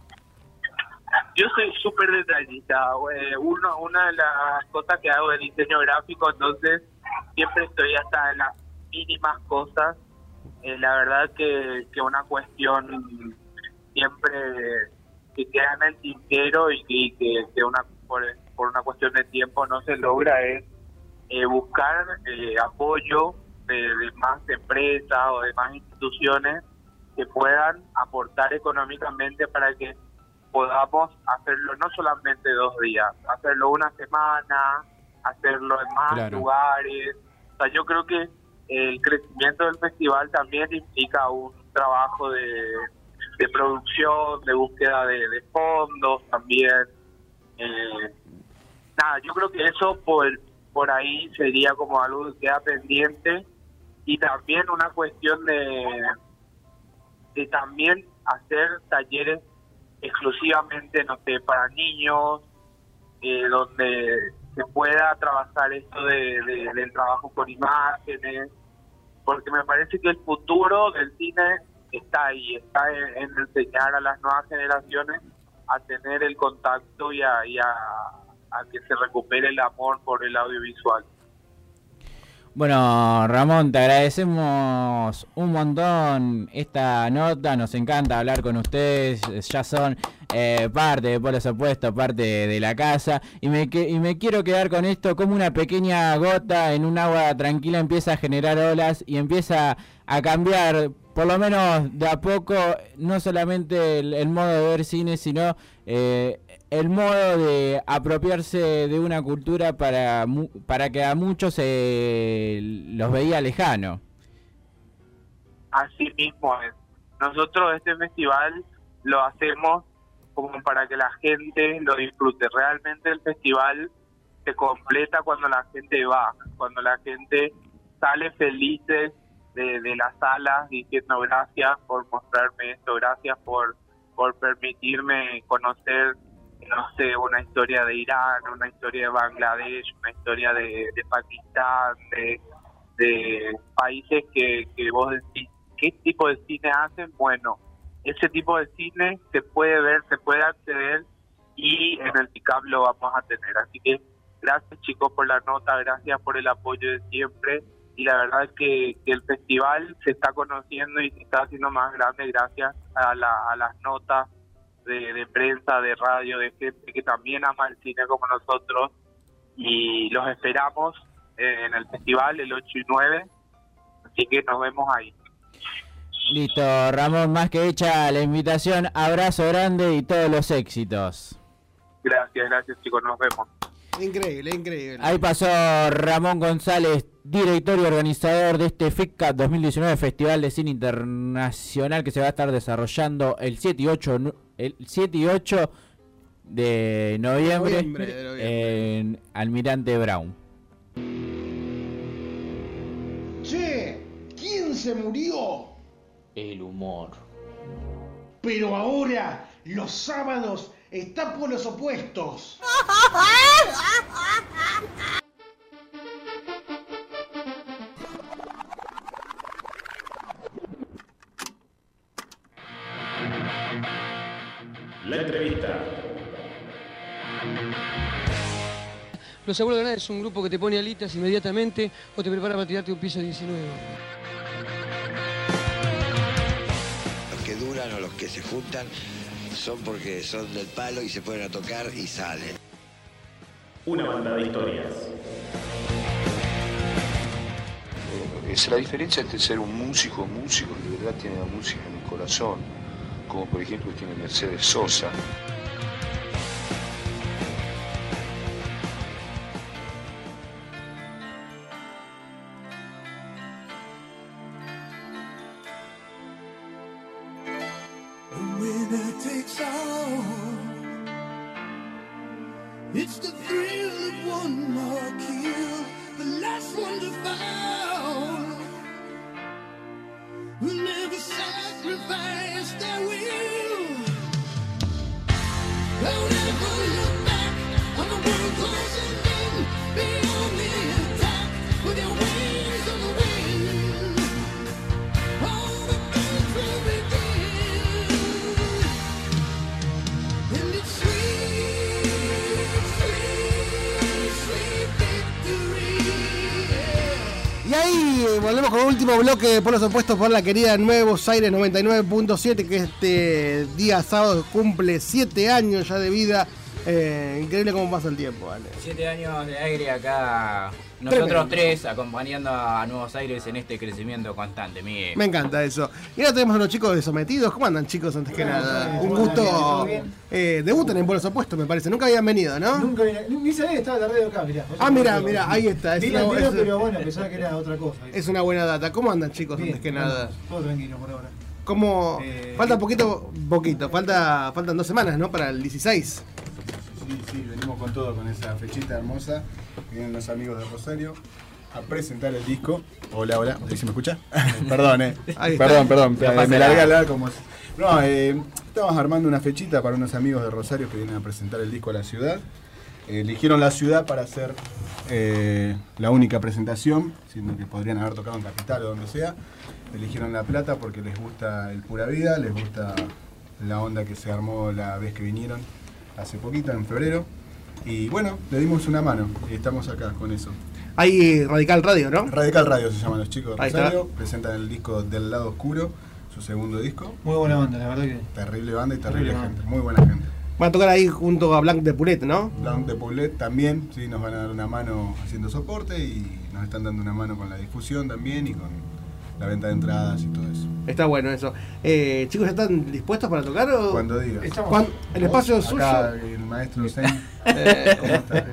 Yo soy súper detallista. eh, uno, una de las cosas que hago es diseño gráfico, entonces siempre estoy hasta en las mínimas cosas. Eh, la verdad que, que una cuestión siempre que queda en el tintero y que, que, que una por, por una cuestión de tiempo no se logra es eh, buscar eh, apoyo de, de más empresas o de más instituciones que puedan aportar económicamente para que podamos hacerlo no solamente dos días, hacerlo una semana, hacerlo en más Claro. lugares. O sea, yo creo que el crecimiento del festival también implica un trabajo de, de producción, de búsqueda de, de fondos también. Eh, nada, yo creo que eso por, por ahí sería como algo que queda pendiente. Y también una cuestión de, de también hacer talleres exclusivamente, no sé, para niños, eh, donde se pueda trabajar esto de, de- del trabajo con imágenes, porque me parece que el futuro del cine está ahí, está en, en enseñar a las nuevas generaciones a tener el contacto y a, y a, a que se recupere el amor por el audiovisual. Bueno, Ramón, te agradecemos un montón esta nota, nos encanta hablar con ustedes, ya son eh, parte de Polos Opuestos, parte de la casa, y me, y me quiero quedar con esto, como una pequeña gota en un agua tranquila empieza a generar olas y empieza a cambiar, por lo menos de a poco, no solamente el, el modo de ver cine, sino eh, el modo de apropiarse de una cultura para, para que a muchos eh, los veía lejano. Así mismo es. Nosotros este festival lo hacemos como para que la gente lo disfrute. Realmente el festival se completa cuando la gente va, cuando la gente sale felices de, de las salas diciendo gracias por mostrarme esto, gracias por, por permitirme conocer, no sé, una historia de Irán, una historia de Bangladesh, una historia de, Pakistán, de, países que, vos decís, ¿qué tipo de cine hacen? Bueno, ese tipo de cine se puede ver, se puede acceder y en el TICAP lo vamos a tener. Así que gracias chicos por la nota, gracias por el apoyo de siempre y la verdad es que, que el festival se está conociendo y se está haciendo más grande gracias a, la- a las notas de, de prensa, de radio, de gente que también ama el cine como nosotros y los esperamos en el festival el 8 y 9, así que nos vemos ahí. Listo, Ramón, más que hecha la invitación, abrazo grande y todos los éxitos. Gracias, gracias chicos, nos vemos. Increíble, increíble. Ahí pasó Ramón González, director y organizador de este FICA 2019, Festival de Cine Internacional que se va a estar desarrollando el 7 y 8, nu- el 7 y 8 de noviembre, Noviembre de noviembre. en Almirante Brown. Che, ¿quién se murió? El humor. Pero ahora, los sábados, está por los opuestos. La entrevista. Los abuelos de Granada es un grupo que te pone alitas inmediatamente o te prepara para tirarte un piso 19. Los que duran o los que se juntan son porque son del palo y se ponen a tocar y salen. Una banda de historias. Es la diferencia entre ser un músico, músico que de verdad tiene la música en el corazón, como por ejemplo tiene Mercedes Sosa. Y ahí volvemos con el último bloque de Polos Opuestos por la querida Nuevos Aires 99.7, que este día sábado cumple 7 años ya de vida. Eh, increíble cómo pasa el tiempo, ¿vale? Siete años de aire acá, nosotros Tremendo. tres acompañando a Nuevos Aires en este crecimiento constante, Miguel. Me encanta eso. Y ahora tenemos a los chicos de Sometidos. ¿Cómo andan, chicos? Antes que nada, un gusto. Eh, debutan en Polos Opuestos, me parece. Nunca habían venido, ¿no? Nunca vine- ni sabía que estaba la radio acá, mirá. Ah, mira, mira, ahí está. Es Vi la una, es- pero bueno, pensaba que era otra cosa. es una buena data. ¿Cómo andan, chicos? Bien, antes que nada. Todo tranquilo por ahora. ¿Cómo? Eh, falta poquito, poquito. Falta, faltan dos semanas, ¿no? Para el 16. Sí, sí, venimos con todo, con esa fechita hermosa. Vienen los amigos de Rosario a presentar el disco. Hola, hola. ¿Ahí se me escucha? perdón, eh. Perdón, perdón. Pasa me largué a hablar como... No, eh, estamos armando una fechita para unos amigos de Rosario que vienen a presentar el disco a la ciudad. Eh, eligieron la ciudad para hacer eh, la única presentación, siendo que podrían haber tocado en Capital o donde sea. Eligieron La Plata porque les gusta el Pura Vida, les gusta la onda que se armó la vez que vinieron hace poquito, en febrero. Y bueno, le dimos una mano y estamos acá con eso. Hay Radical Radio, ¿no? Radical Radio se llaman los chicos de. Rosario, presentan el disco Del Lado Oscuro, su segundo disco. Muy buena banda, la verdad que. Terrible banda y terrible, Terrible gente, muy buena gente. Van a tocar ahí junto a Blanc de Puret, ¿no? Blanc de Poulet también, sí, nos van a dar una mano haciendo soporte y nos están dando una mano con la difusión también y con la venta de entradas y todo eso. Está bueno eso. Eh, chicos, ¿ya están dispuestos para tocar o...? Cuando digas. El espacio es suyo. El maestro Zen. Eh, ¿Cómo está?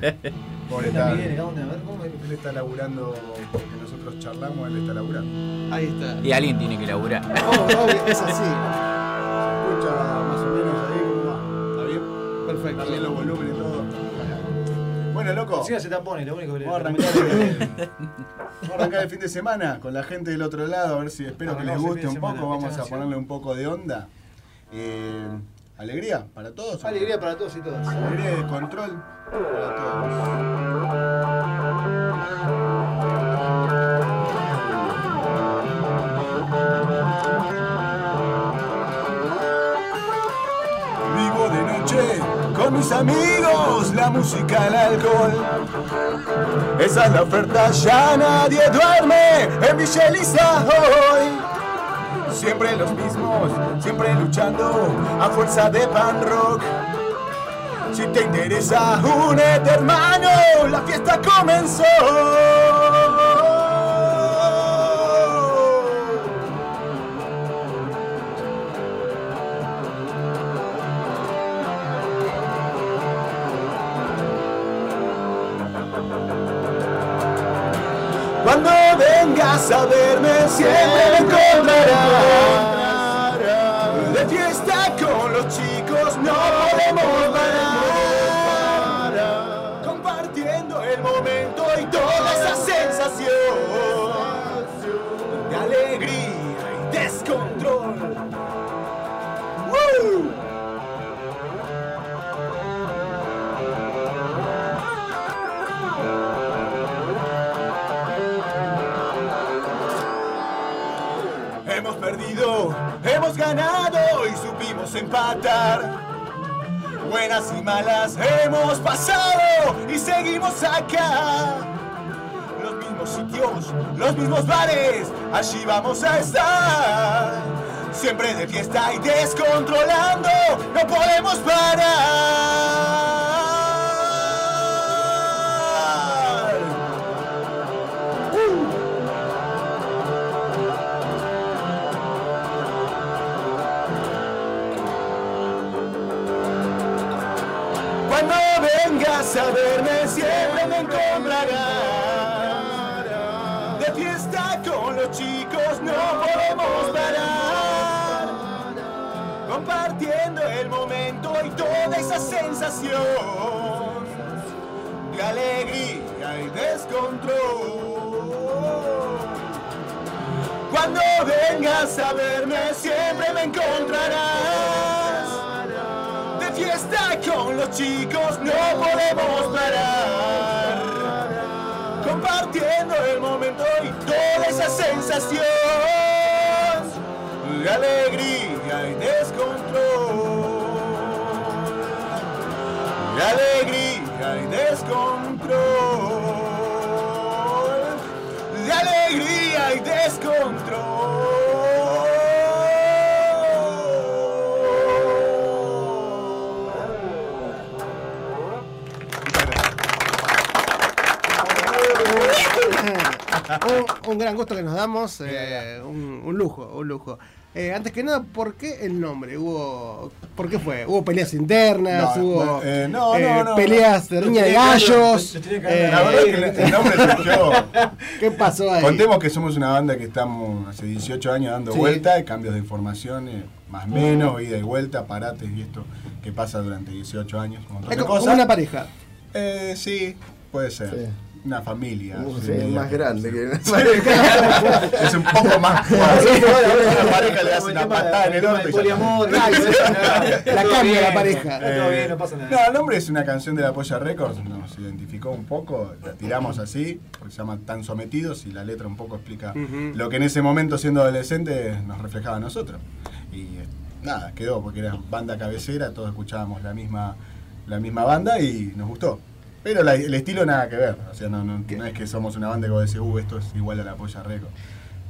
Pobre Está está. Miguel, ¿a dónde? A ver, ¿cómo es? Él está laburando, porque nosotros charlamos, él está laburando. Ahí está. Y alguien tiene que laburar. Oh, es así. Se escucha más o menos ahí cómo va. ¿Está bien? Perfecto. Darle los volúmenes. Bueno, loco. Encima se tapones, lo único que le Vamos a arrancar el, vamos a arrancar el fin de semana con la gente del otro lado, a ver si espero que les Arrancamos el guste fin un de semana, poco. Vamos a ponerle un poco de onda. Eh, alegría para todos. Alegría para todos y todas. Alegría de control para todos. Mis amigos, la música, el alcohol. Esa es la oferta, ya nadie duerme en Villa Elisa hoy. Siempre los mismos, siempre luchando a fuerza de pan rock. Si te interesa, únete hermano, la fiesta comenzó. Cuando vengas a verme siempre me encontrarás. De fiesta con los chicos no podemos parar empatar. Buenas y malas hemos pasado y seguimos acá. Los mismos sitios, los mismos bares, allí vamos a estar. Siempre de fiesta y descontrolando, no podemos parar. Verme siempre me encontrarás. De fiesta con los chicos no podemos parar. Compartiendo el momento y toda esa sensación De alegría y descontrol. Cuando vengas a verme siempre me encontrarás. De fiesta los chicos no podemos parar. Compartiendo el momento y toda esa sensación de alegría y descontrol. De alegría y descontrol. De alegría y un, un gran gusto que nos damos, eh, un, un lujo, un lujo. Eh, antes que nada, ¿por qué el nombre? ¿Hubo, ¿Por qué fue? ¿Hubo peleas internas? No, ¿Hubo eh, no, eh, no, no. peleas de riña de gallos? La verdad es que el- el nombre surgió. ¿Qué pasó ahí? Contemos que somos una banda que estamos hace 18 años dando Sí. vuelta, cambios de información, eh, más o menos, ida y vuelta, parates y esto que pasa durante 18 años. Un Es de como cosas. una pareja. Eh, sí, puede ser. Una familia. Uh, hoy sí, en día. más grande que una Sí. es un poco más. Cuando la pareja le hace una patada en el orto. poliamor. La cambia la pareja. está todo bien, no pasa nada. No, el nombre es una canción de la Polla Records, nos identificó un poco, la tiramos así, porque se llama Tan Sometidos y la letra un poco explica lo que en ese momento siendo adolescente nos reflejaba a nosotros. Y eh, nada, quedó porque era banda cabecera, todos escuchábamos la misma, la misma banda y nos gustó. Pero la- el estilo nada que ver, o sea, no, no, no es que somos una banda que vos decís, uh, esto es igual a la Polla Records.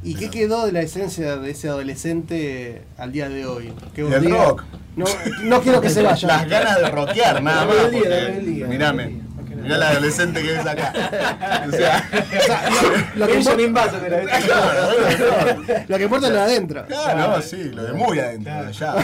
¿Y qué quedó de la esencia de ese adolescente al día de hoy? Que Del rock. No, no quiero que se vaya. Las ganas de rockear, nada más. porque. Mirame, mirá la adolescente que ves acá. O sea, Lo que importa- Benjamin Button era, ¿viste? Lo que importa es lo de adentro. Claro, no, sí, lo de muy adentro, de allá.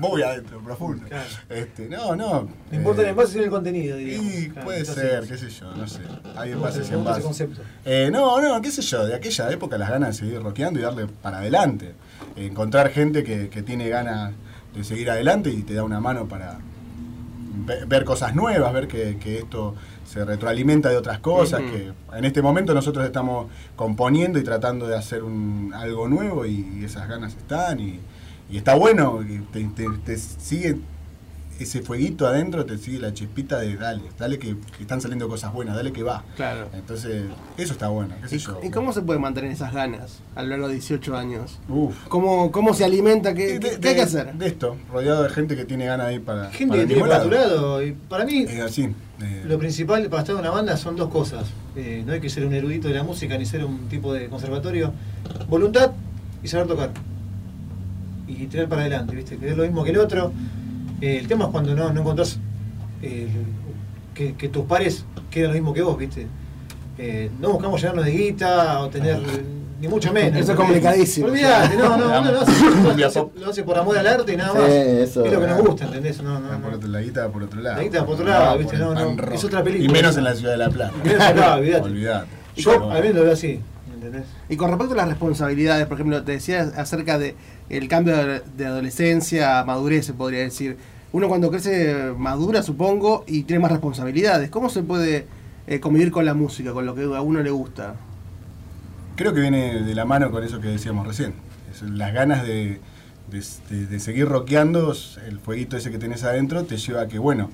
Muy adentro, profundo. Este, no, no. No importa el envase, sino el contenido, Sí, diríamos. Claro, puede entonces, ser, qué sé yo, no sé. Hay envases y envases. Eh, no, no, qué sé yo, de aquella época las ganas de seguir rockeando y darle para adelante. Eh, encontrar gente que, que tiene ganas de seguir adelante y te da una mano para ve- ver cosas nuevas, ver que, que esto se retroalimenta de otras cosas, que en este momento nosotros estamos componiendo y tratando de hacer un, algo nuevo y, esas ganas están y, y está bueno, que te, te- te sigue ese fueguito adentro, te sigue la chispita de dale, dale que, que están saliendo cosas buenas, dale que va. Claro. Entonces, eso está bueno, qué sé yo. ¿Y cómo se puede mantener esas ganas a lo largo de 18 años? Uf. ¿Cómo, cómo se alimenta? ¿Qué, De- qué- de- hay que hacer? De esto, rodeado de gente que tiene ganas de ir para, Gente para que tiene mismo lado. facturado. Y para mí, Es así. eh, lo principal para estar en una banda son dos cosas. Eh, no hay que ser un erudito de la música ni ser un tipo de conservatorio. Voluntad y saber tocar. Y tirar para adelante, ¿viste? Querer lo mismo que el otro. Eh, el tema es cuando no, no encontrás eh, que, que tus pares quieran lo mismo que vos, ¿viste? Eh, no buscamos llenarnos de guita o tener. Ni mucho menos. Eso es complicadísimo. Olvídate, no, no, uno lo hace, lo hace- pop. lo hace por amor al arte y nada Sí, más. eso, es lo que nos ah. gusta, ¿entendés? No, no, por no. otro- la guita por otro lado. La guita por otro lado, ¿viste? por el No, no, es otra película. Y menos en la ciudad de La Plata. Menos acá, olvidate. Olvidate. Yo al menos lo veo así, ¿entendés? Y con respecto a las responsabilidades, por ejemplo, te decía acerca de el cambio de adolescencia a madurez, se podría decir. Uno cuando crece madura, supongo, y tiene más responsabilidades. ¿Cómo se puede eh, convivir con la música, con lo que a uno le gusta? Creo que viene de la mano con eso que decíamos recién. Es las ganas de, de- de- de seguir rockeando, el fueguito ese que tenés adentro te lleva a que, bueno,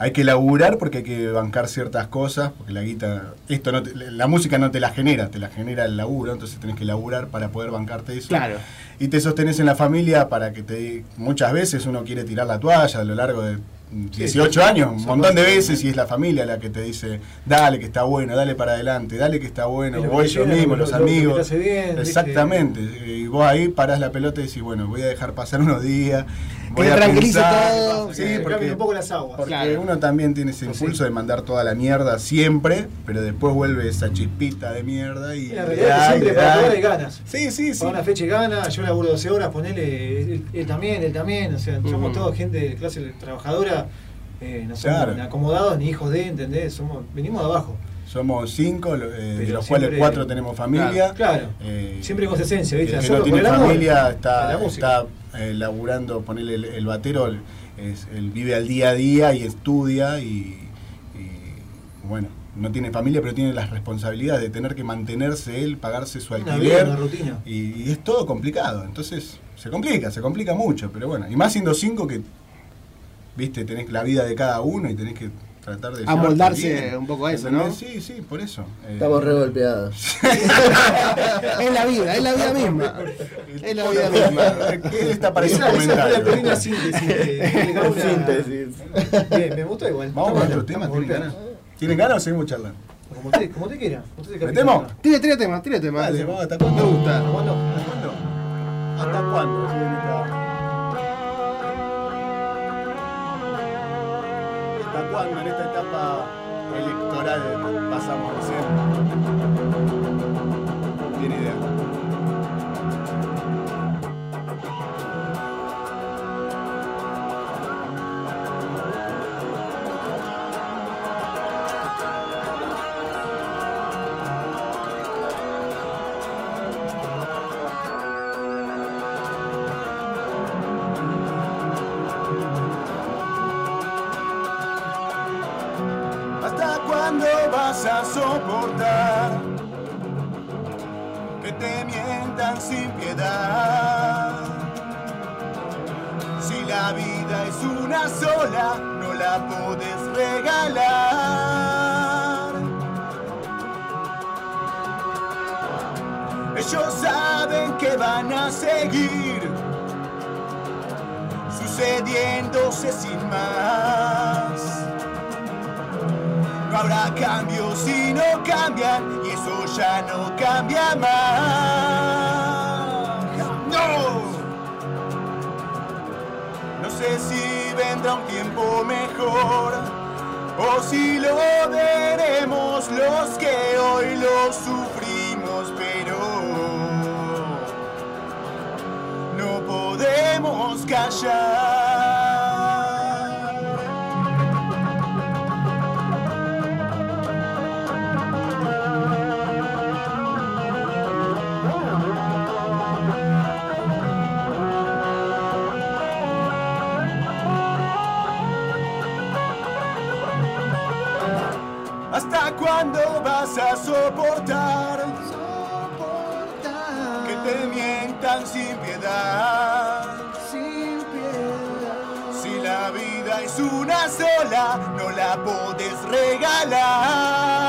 hay que laburar porque hay que bancar ciertas cosas, porque la guita, esto no te- la música no te la genera, te la genera el laburo, entonces tenés que laburar para poder bancarte eso. Claro. Y te sostenés en la familia para que te... Muchas veces uno quiere tirar la toalla a lo largo de 18 sí, años, un montón de veces, y es la familia la que te dice, dale que está bueno, dale para adelante, dale que está bueno, voy yo mismo, lo- los lo- amigos. hace bien, ¿viste? Exactamente. Y vos ahí parás la pelota y decís, bueno, voy a dejar pasar unos días. Voy te a tranquilice pensar. todo. Sí, Que porque, un poco las aguas. porque Claro. uno también tiene ese impulso de mandar toda la mierda siempre, pero después vuelve esa chispita de mierda y. La realidad es que siempre para tocar hay ganas. Sí, sí, sí. Para una fecha y gana, yo laburo 12 horas, ponele, él, él también, él también, o sea, somos todos gente de clase trabajadora, eh, no somos Claro. ni acomodados ni hijos de, ¿entendés? Somos, venimos de abajo. Somos cinco, eh, de los cuales cuatro tenemos familia. Claro, Eh, siempre con esencia, El ¿viste? que no tiene el amor familia está eh, laburando, ponerle el, el batero, es, él vive al día a día y estudia y, y, bueno, no tiene familia pero tiene las responsabilidades de tener que mantenerse él, pagarse su alquiler una rutina. y, y es todo complicado, entonces se complica, se complica mucho, pero bueno, y más siendo cinco que, viste, tenés la vida de cada uno y tenés que tratar de... Amoldarse un poco a eso, ¿no? Sí, sí, por eso. Eh, Estamos re golpeados. es la vida, es la vida misma. Es la vida misma. ¿Qué está pareciendo Esa, un comentario? una- Síntesis. Bien, me gustó igual. Vamos con Está otro tema, ¿tienen ganas? ¿Tienen ganas o seguimos charlando? Como usted, como usted quiera. ¿Metemos? Tire, tire tema, tire tema. Dale, vamos, ¿hasta cuándo? gusta. ¿Hasta cuándo? ¿Hasta cuándo? ¿Hasta cuándo? en esta etapa electoral pasamos recién? Tiene idea. Cambios si no cambian y eso ya no cambia más. No. No sé si vendrá un tiempo mejor o si lo veremos los que hoy lo sufrimos, es una sola, no la puedes regalar.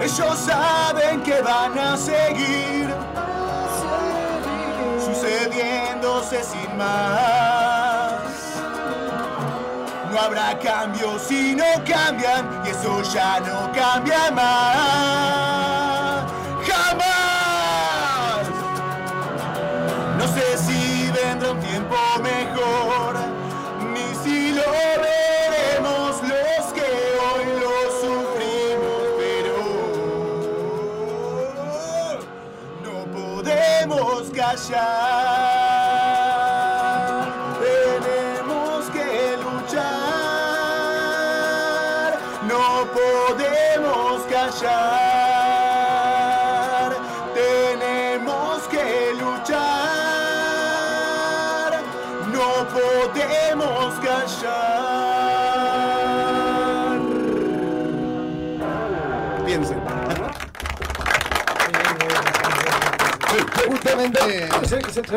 Ellos saben que van a seguir sucediéndose sin más. No habrá cambios si no cambian y eso ya no cambia más.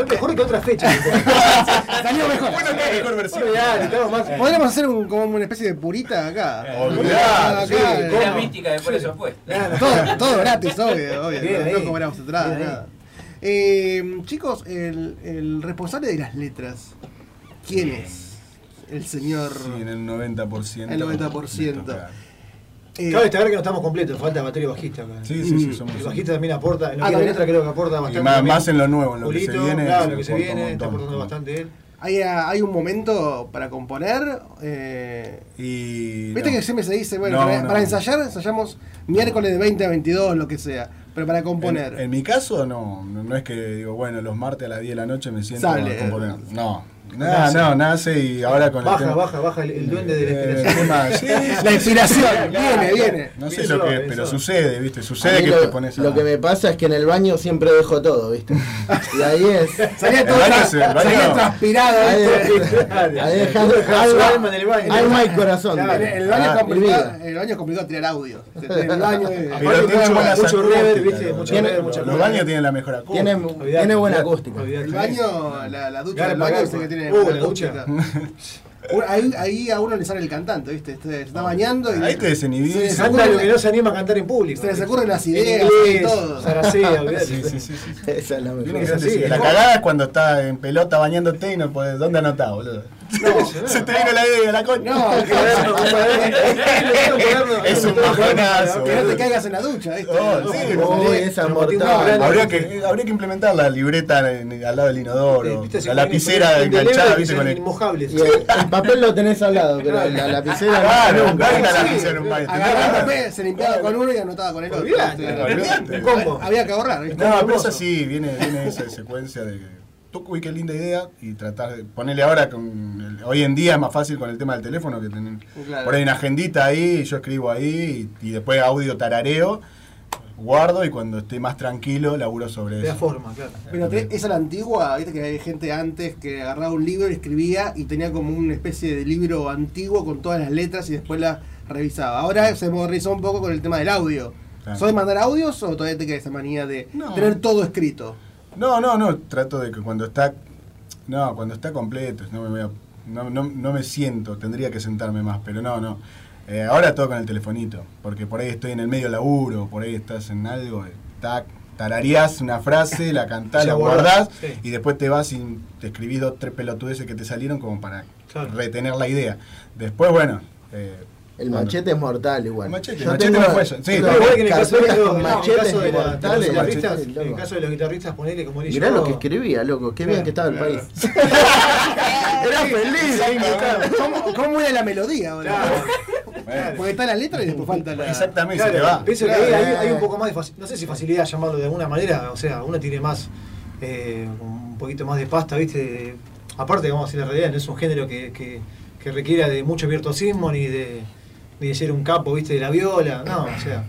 Mejor que otra fecha. Salió mejor. Bueno, qué mejor versión. Ya, estamos más- Podríamos hacer un- como una especie de purita acá. Olvidá, Acá. La mística después eso fue. Todo, todo gratis, obvio, obvio. Bien no, cobramos entrada, Bien ahí. nada. Eh, chicos, el, el responsable de las letras, ¿quién es? El señor. Sí, en el 90%. El 90%. Eh, Cabe destacar que no estamos completos, falta batería bajista acá. Sí, sí, sí, somos- El bajista también aporta, en lo Ah, que la letra creo que aporta bastante. Y más, en lo nuevo, en lo que se viene. Claro, lo que se viene, está aportando bastante él. ¿Hay, hay un momento para componer. eh, Y. Viste no. que siempre se dice, bueno, No, para, no. para ensayar, ensayamos miércoles de 20 a 22, lo que sea. Pero para componer. En, en mi caso, no, no no es que digo, bueno, los martes a las 10 de la noche me siento Sale. a componer. No, nada, Nace. no, nace y ahora con el Baja, tema- baja, baja el, el duende de la Eh, inspiración. tema, sí, La inspiración, viene, viene. No sé lo que, suave, pero sucede, ¿viste? Sucede que lo, te pones a. lo que me pasa es que en el baño siempre dejo todo, ¿viste? Y ahí es. Salía todo El baño tra- el salía transpirado. Ahí, ahí dejas alma, alma en el baño. alma y corazón. En el, en el baño Ah, es complicado, el baño es complicado tirar audio. En el baño Pero tiene mucho- reverb, ¿viste? los- Mucho mucha Los baños tienen la mejor acústica. Tiene, buena acústica. El baño, la, la ducha del baño que tiene Uh, buena la ducha. Ahí, ahí a uno le sale el cantante, ¿viste? Se está bañando y. Ahí te desinhibís. se les Canta lo que no se anima a cantar en público. Se les ocurren las ideas y todo. Saracea. Sí, sí, sí, sí. Esa es la mejor. Tiene Es La como- cagada es cuando estás en pelota bañándote y no podés. ¿Dónde anotás, boludo? Se te vino la idea, la concha. No, que, Es un bajonazo. que no te caigas en la ducha, ¿viste? Oh, esa mortal. Habría que, habría que implementar la libreta en- al lado del inodoro, la lapicera enganchada, ¿viste? Con el... papel lo tenés al lado, pero la lapicera Claro, nunca. hay una lapicera en un baño. Agarraba el papel, se limpiaba con uno y anotaba con el otro. Había que ahorrar. No, pero es así, viene, viene esa secuencia de que, uy, qué linda idea, y tratar de ponerle ahora, con el- hoy en día es más fácil con el tema del teléfono, que tener Claro. por ahí una agendita ahí, y yo escribo ahí, y, y después audio tarareo, guardo y cuando esté más tranquilo laburo sobre eso. forma, claro. Pero te- esa la antigua, viste que hay gente antes que agarraba un libro y escribía y tenía como una especie de libro antiguo con todas las letras y después la revisaba. Ahora se modernizó un poco con el tema del audio. Claro. ¿Sos de mandar audios o todavía te queda esa manía de No. tener todo escrito? No, no, no, trato de que cuando está no, cuando está completo, no me voy a- no, no, no me siento, tendría que sentarme más, pero no, no. Eh, ahora todo con el telefonito, porque por ahí estoy en el medio laburo, por ahí estás en algo, eh, tac, tarareás una frase, la cantás, la guardás, guardás sí. y después te vas y te escribís dos, tres pelotudeces que te salieron como para Claro. retener la idea. Después, bueno, eh, El cuando- machete es mortal igual. El machete, el machete tengo- no fue eso. Sí, pero igual que en el caso de, carpetas no, con en el machetes caso de, la- de los mortales. guitarristas, en el caso de los guitarristas, ponele como Mirá lo que escribía, loco. Qué bien que estaba el país. Era feliz. ¿Cómo, ¿Cómo era la melodía ahora? Bueno. Porque está la letra y después falta la. Exactamente, Claro, se te va. Pienso que Claro. ahí hay, hay un poco más de faci- no sé si facilidad llamarlo de alguna manera, o sea, uno tiene más, eh, un poquito más de pasta, ¿viste? De- aparte, vamos a decir la realidad, no es un género que, que, que requiera de mucho virtuosismo ni de, ni de ser un capo, ¿viste? De la viola, no, o sea,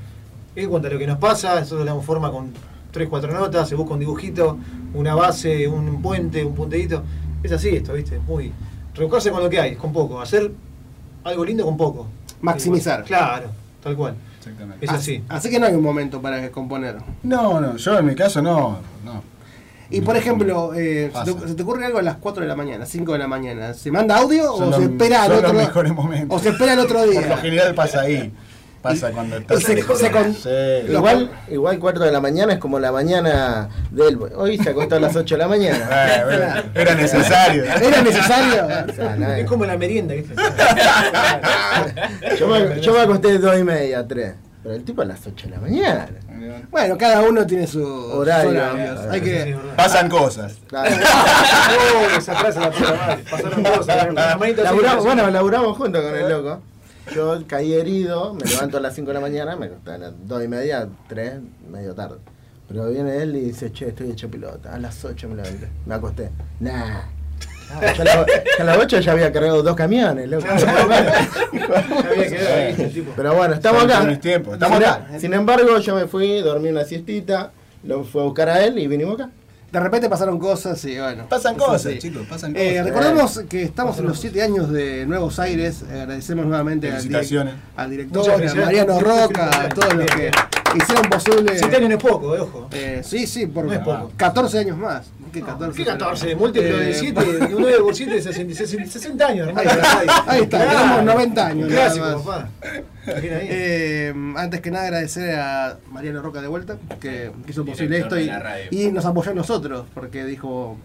en cuanto a lo que nos pasa, nosotros le damos forma con tres, cuatro notas, se busca un dibujito, una base, un puente, un punteíto, es así esto, ¿viste? Muy, rebuscarse con lo que hay, con poco, hacer algo lindo con poco. Maximizar. Claro, tal cual. Exactamente. Es así. Así que no hay un momento para componer. No, no, yo en mi caso no, no. Y por ejemplo, eh, se, te, se te ocurre algo a las 4 de la mañana, 5 de la mañana, ¿se manda audio Son o los- se espera al otro los mejores momentos. o se espera el otro Por lo día? general pasa ahí. Pasa cuando estás. se- se con- Sí. Igual, igual cuarto de la mañana es como la mañana del. Hoy se acostó a las 8 de la mañana. Eh, bueno, era necesario. ¿Era necesario? O sea, nada. Es como la merienda, ¿viste? Yo me, yo me acosté dos y media, tres. Pero el tipo a las 8 de la mañana. Bueno, cada uno tiene su Horario. horarios. Hay que Pasan cosas. Pasaron cosas. Bueno, laburamos juntos con el loco. Yo caí herido, me levanto a las 5 de la mañana, me acosté a las 2 y media, 3, medio tarde. Pero viene él y dice, che, estoy hecho pilota. A las 8 me levanté. Me acosté. Nah. Ah, yo la- yo a las 8 ya había cargado dos camiones, loco. Ya había quedado ahí, el tipo. Pero bueno, estamos acá. estamos Sin- acá. Sin embargo, yo me fui, dormí una siestita, lo fui a buscar a él y vinimos acá. de repente pasaron cosas y bueno. Pasan es cosas, así. chicos, pasan Eh, cosas. recordemos que estamos en los 7 años de Nuevos Aires. Eh, agradecemos nuevamente al, al director, a. Mariano Roca, a todos los que hicieron posible. Siete años no es poco, eh, ojo. Eh, sí, sí, por No es poco. 14 años más. ¿Qué 14? ¿Qué 14? Múltiplo Eh, de 7, de 9 por 7, 60, 60, 60 años, hermano. Ahí está, ahí está, tenemos 90 años, clásico, papá. Eh, antes que nada agradecer a Mariano Roca de vuelta que hizo posible Director esto y, y nos apoyó a nosotros porque dijo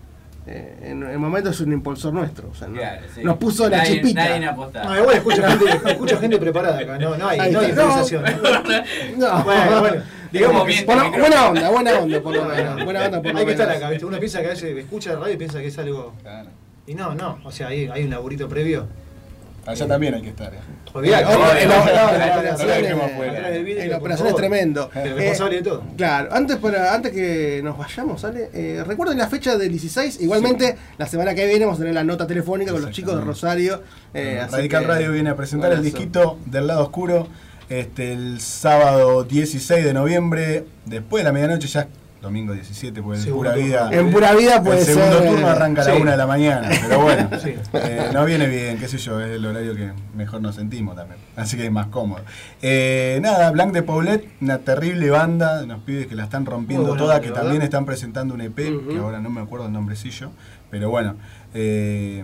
eh, en el momento es un impulsor nuestro o sea, no- Claro, sí. nos puso la Nadie- chipita nadie apostaba. No, igual escucha gente, escucha gente preparada acá, no, no hay, Ahí no hay improvisación. No. Bueno, bueno, digamos que Bueno, el buena onda buena onda por lo menos buena onda por lo hay que estar menos. acá, ¿viste? Uno piensa que a veces escucha la radio y piensa que es algo. Y no, no, o sea, hay, hay un laburito previo. Allá también hay que estar. eh. Eh, en la- operación es- tremendo. El Eh, responsable de todo. Claro, antes para antes que nos vayamos, ¿sale? Eh, recuerden la fecha del 16. Igualmente, la semana que viene vamos a tener la nota telefónica con los chicos de Rosario. eh, Radical Radio viene a presentar el disquito del lado oscuro este, el sábado 16 de noviembre, después de la medianoche, ya domingo 17, porque en pura vida. En pura vida puede el segundo ser, turno eh, arranca a la sí. 1 de la mañana, pero bueno, Sí. eh, no viene bien, qué sé yo, es el horario que mejor nos sentimos también, así que es más cómodo. Eh, nada, Blanc de Paulette, una terrible banda, unos pibes que la están rompiendo toda, que ¿verdad? también están presentando un EP, que ahora no me acuerdo el nombrecillo, pero bueno. Eh,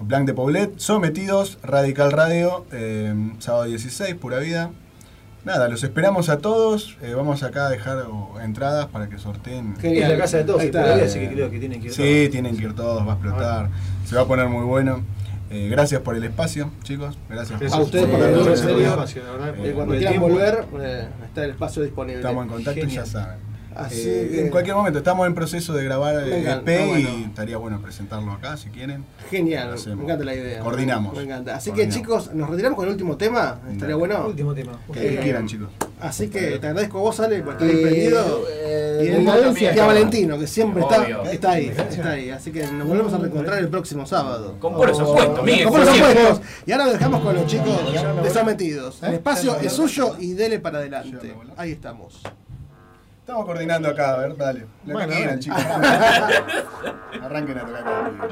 Blanc de Paulette, Sometidos, Radical Radio, eh, sábado 16, pura vida. Nada, los esperamos a todos. eh, vamos acá a dejar entradas para que sorteen. Es la casa de todos, está. todavía así que creo que tienen que ir Sí, todos. tienen que ir todos, va a explotar. Se va a poner muy bueno. Eh, gracias por el espacio, chicos. Gracias A es ustedes por bueno, venir, en eso es muy serio. fácil, la verdad, Eh, cuando el quieran volver, eh, está el espacio disponible. Estamos en contacto y Genial. ya saben. Así Eh, que- en cualquier momento, estamos en proceso de grabar el EP encanta, y bueno. estaría bueno presentarlo acá si quieren. Genial, me encanta la idea. Coordinamos. Me encanta. Así Coordinamos. que chicos, nos retiramos con el último tema. Estaría Dale. bueno. Último tema. Que Eh, quieran, chicos. Así que te agradezco a vos, Ale, por estar ahí Eh, prendido. eh, Y, Decadencia. y a Valentino, que siempre está, Obvio. está ahí, está ahí. Así que nos volvemos a reencontrar el próximo sábado. Con puros opuestos, Miguel. Con siempre. opuestos. Y ahora lo dejamos con los chicos de Sometidos. El espacio es suyo y dele para adelante. Ahí estamos. Estamos coordinando acá, a ver, dale. La Bueno, que quieran, chicos. Arranquen a tocar conmigo.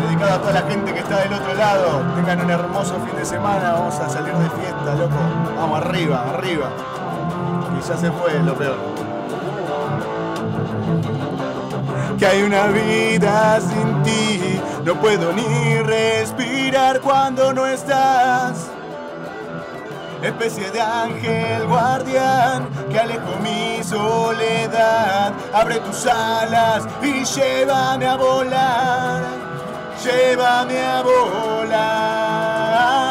Dedicado a toda la gente que está del otro lado. Tengan un hermoso fin de semana. Vamos a salir de fiesta, loco. Vamos arriba, arriba. Que ya se fue lo peor. Que hay una vida sin ti. No puedo ni respirar cuando no estás. Especie de ángel guardián que alejo mi soledad. Abre tus alas y llévame a volar. Llévame a volar.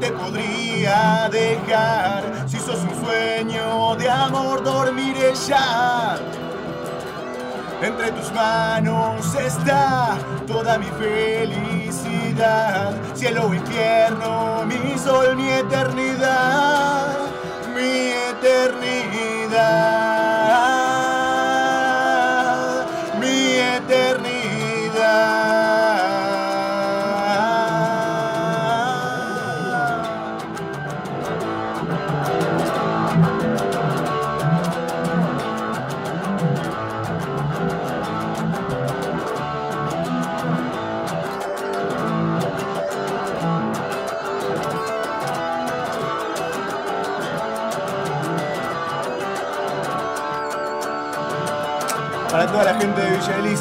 Te podría dejar. Si sos un sueño de amor, dormiré ya. Entre tus manos está toda mi felicidad. Cielo infierno, mi sol, mi eternidad. Mi eternidad.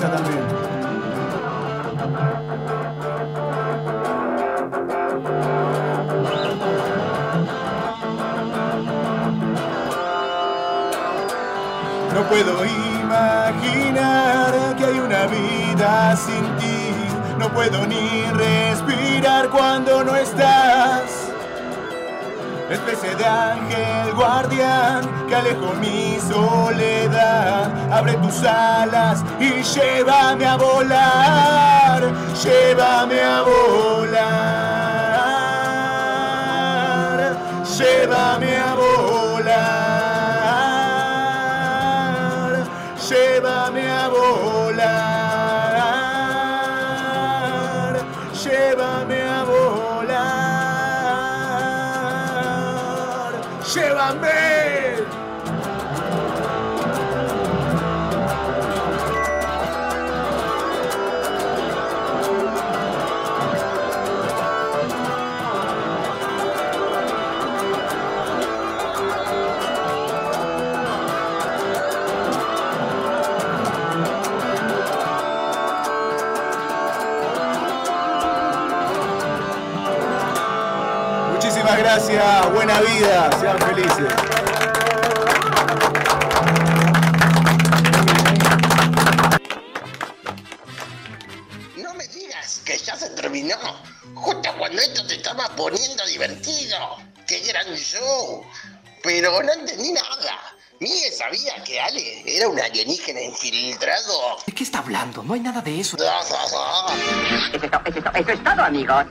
También. No puedo imaginar que hay una vida sin ti. No puedo ni respirar cuando no estás. Especie de ángel guardián que alejo mi soledad. Abre tus alas y llévame a volar. Llévame a volar. Llévame a Llévame. Buena vida, sean felices. No me digas que ya se terminó. Justo cuando esto se estaba poniendo divertido. ¡Qué gran show! Pero no entendí nada. Miguel sabía que Ale era un alienígena infiltrado. ¿De qué está hablando? No hay nada de eso. Eso es todo, amigos.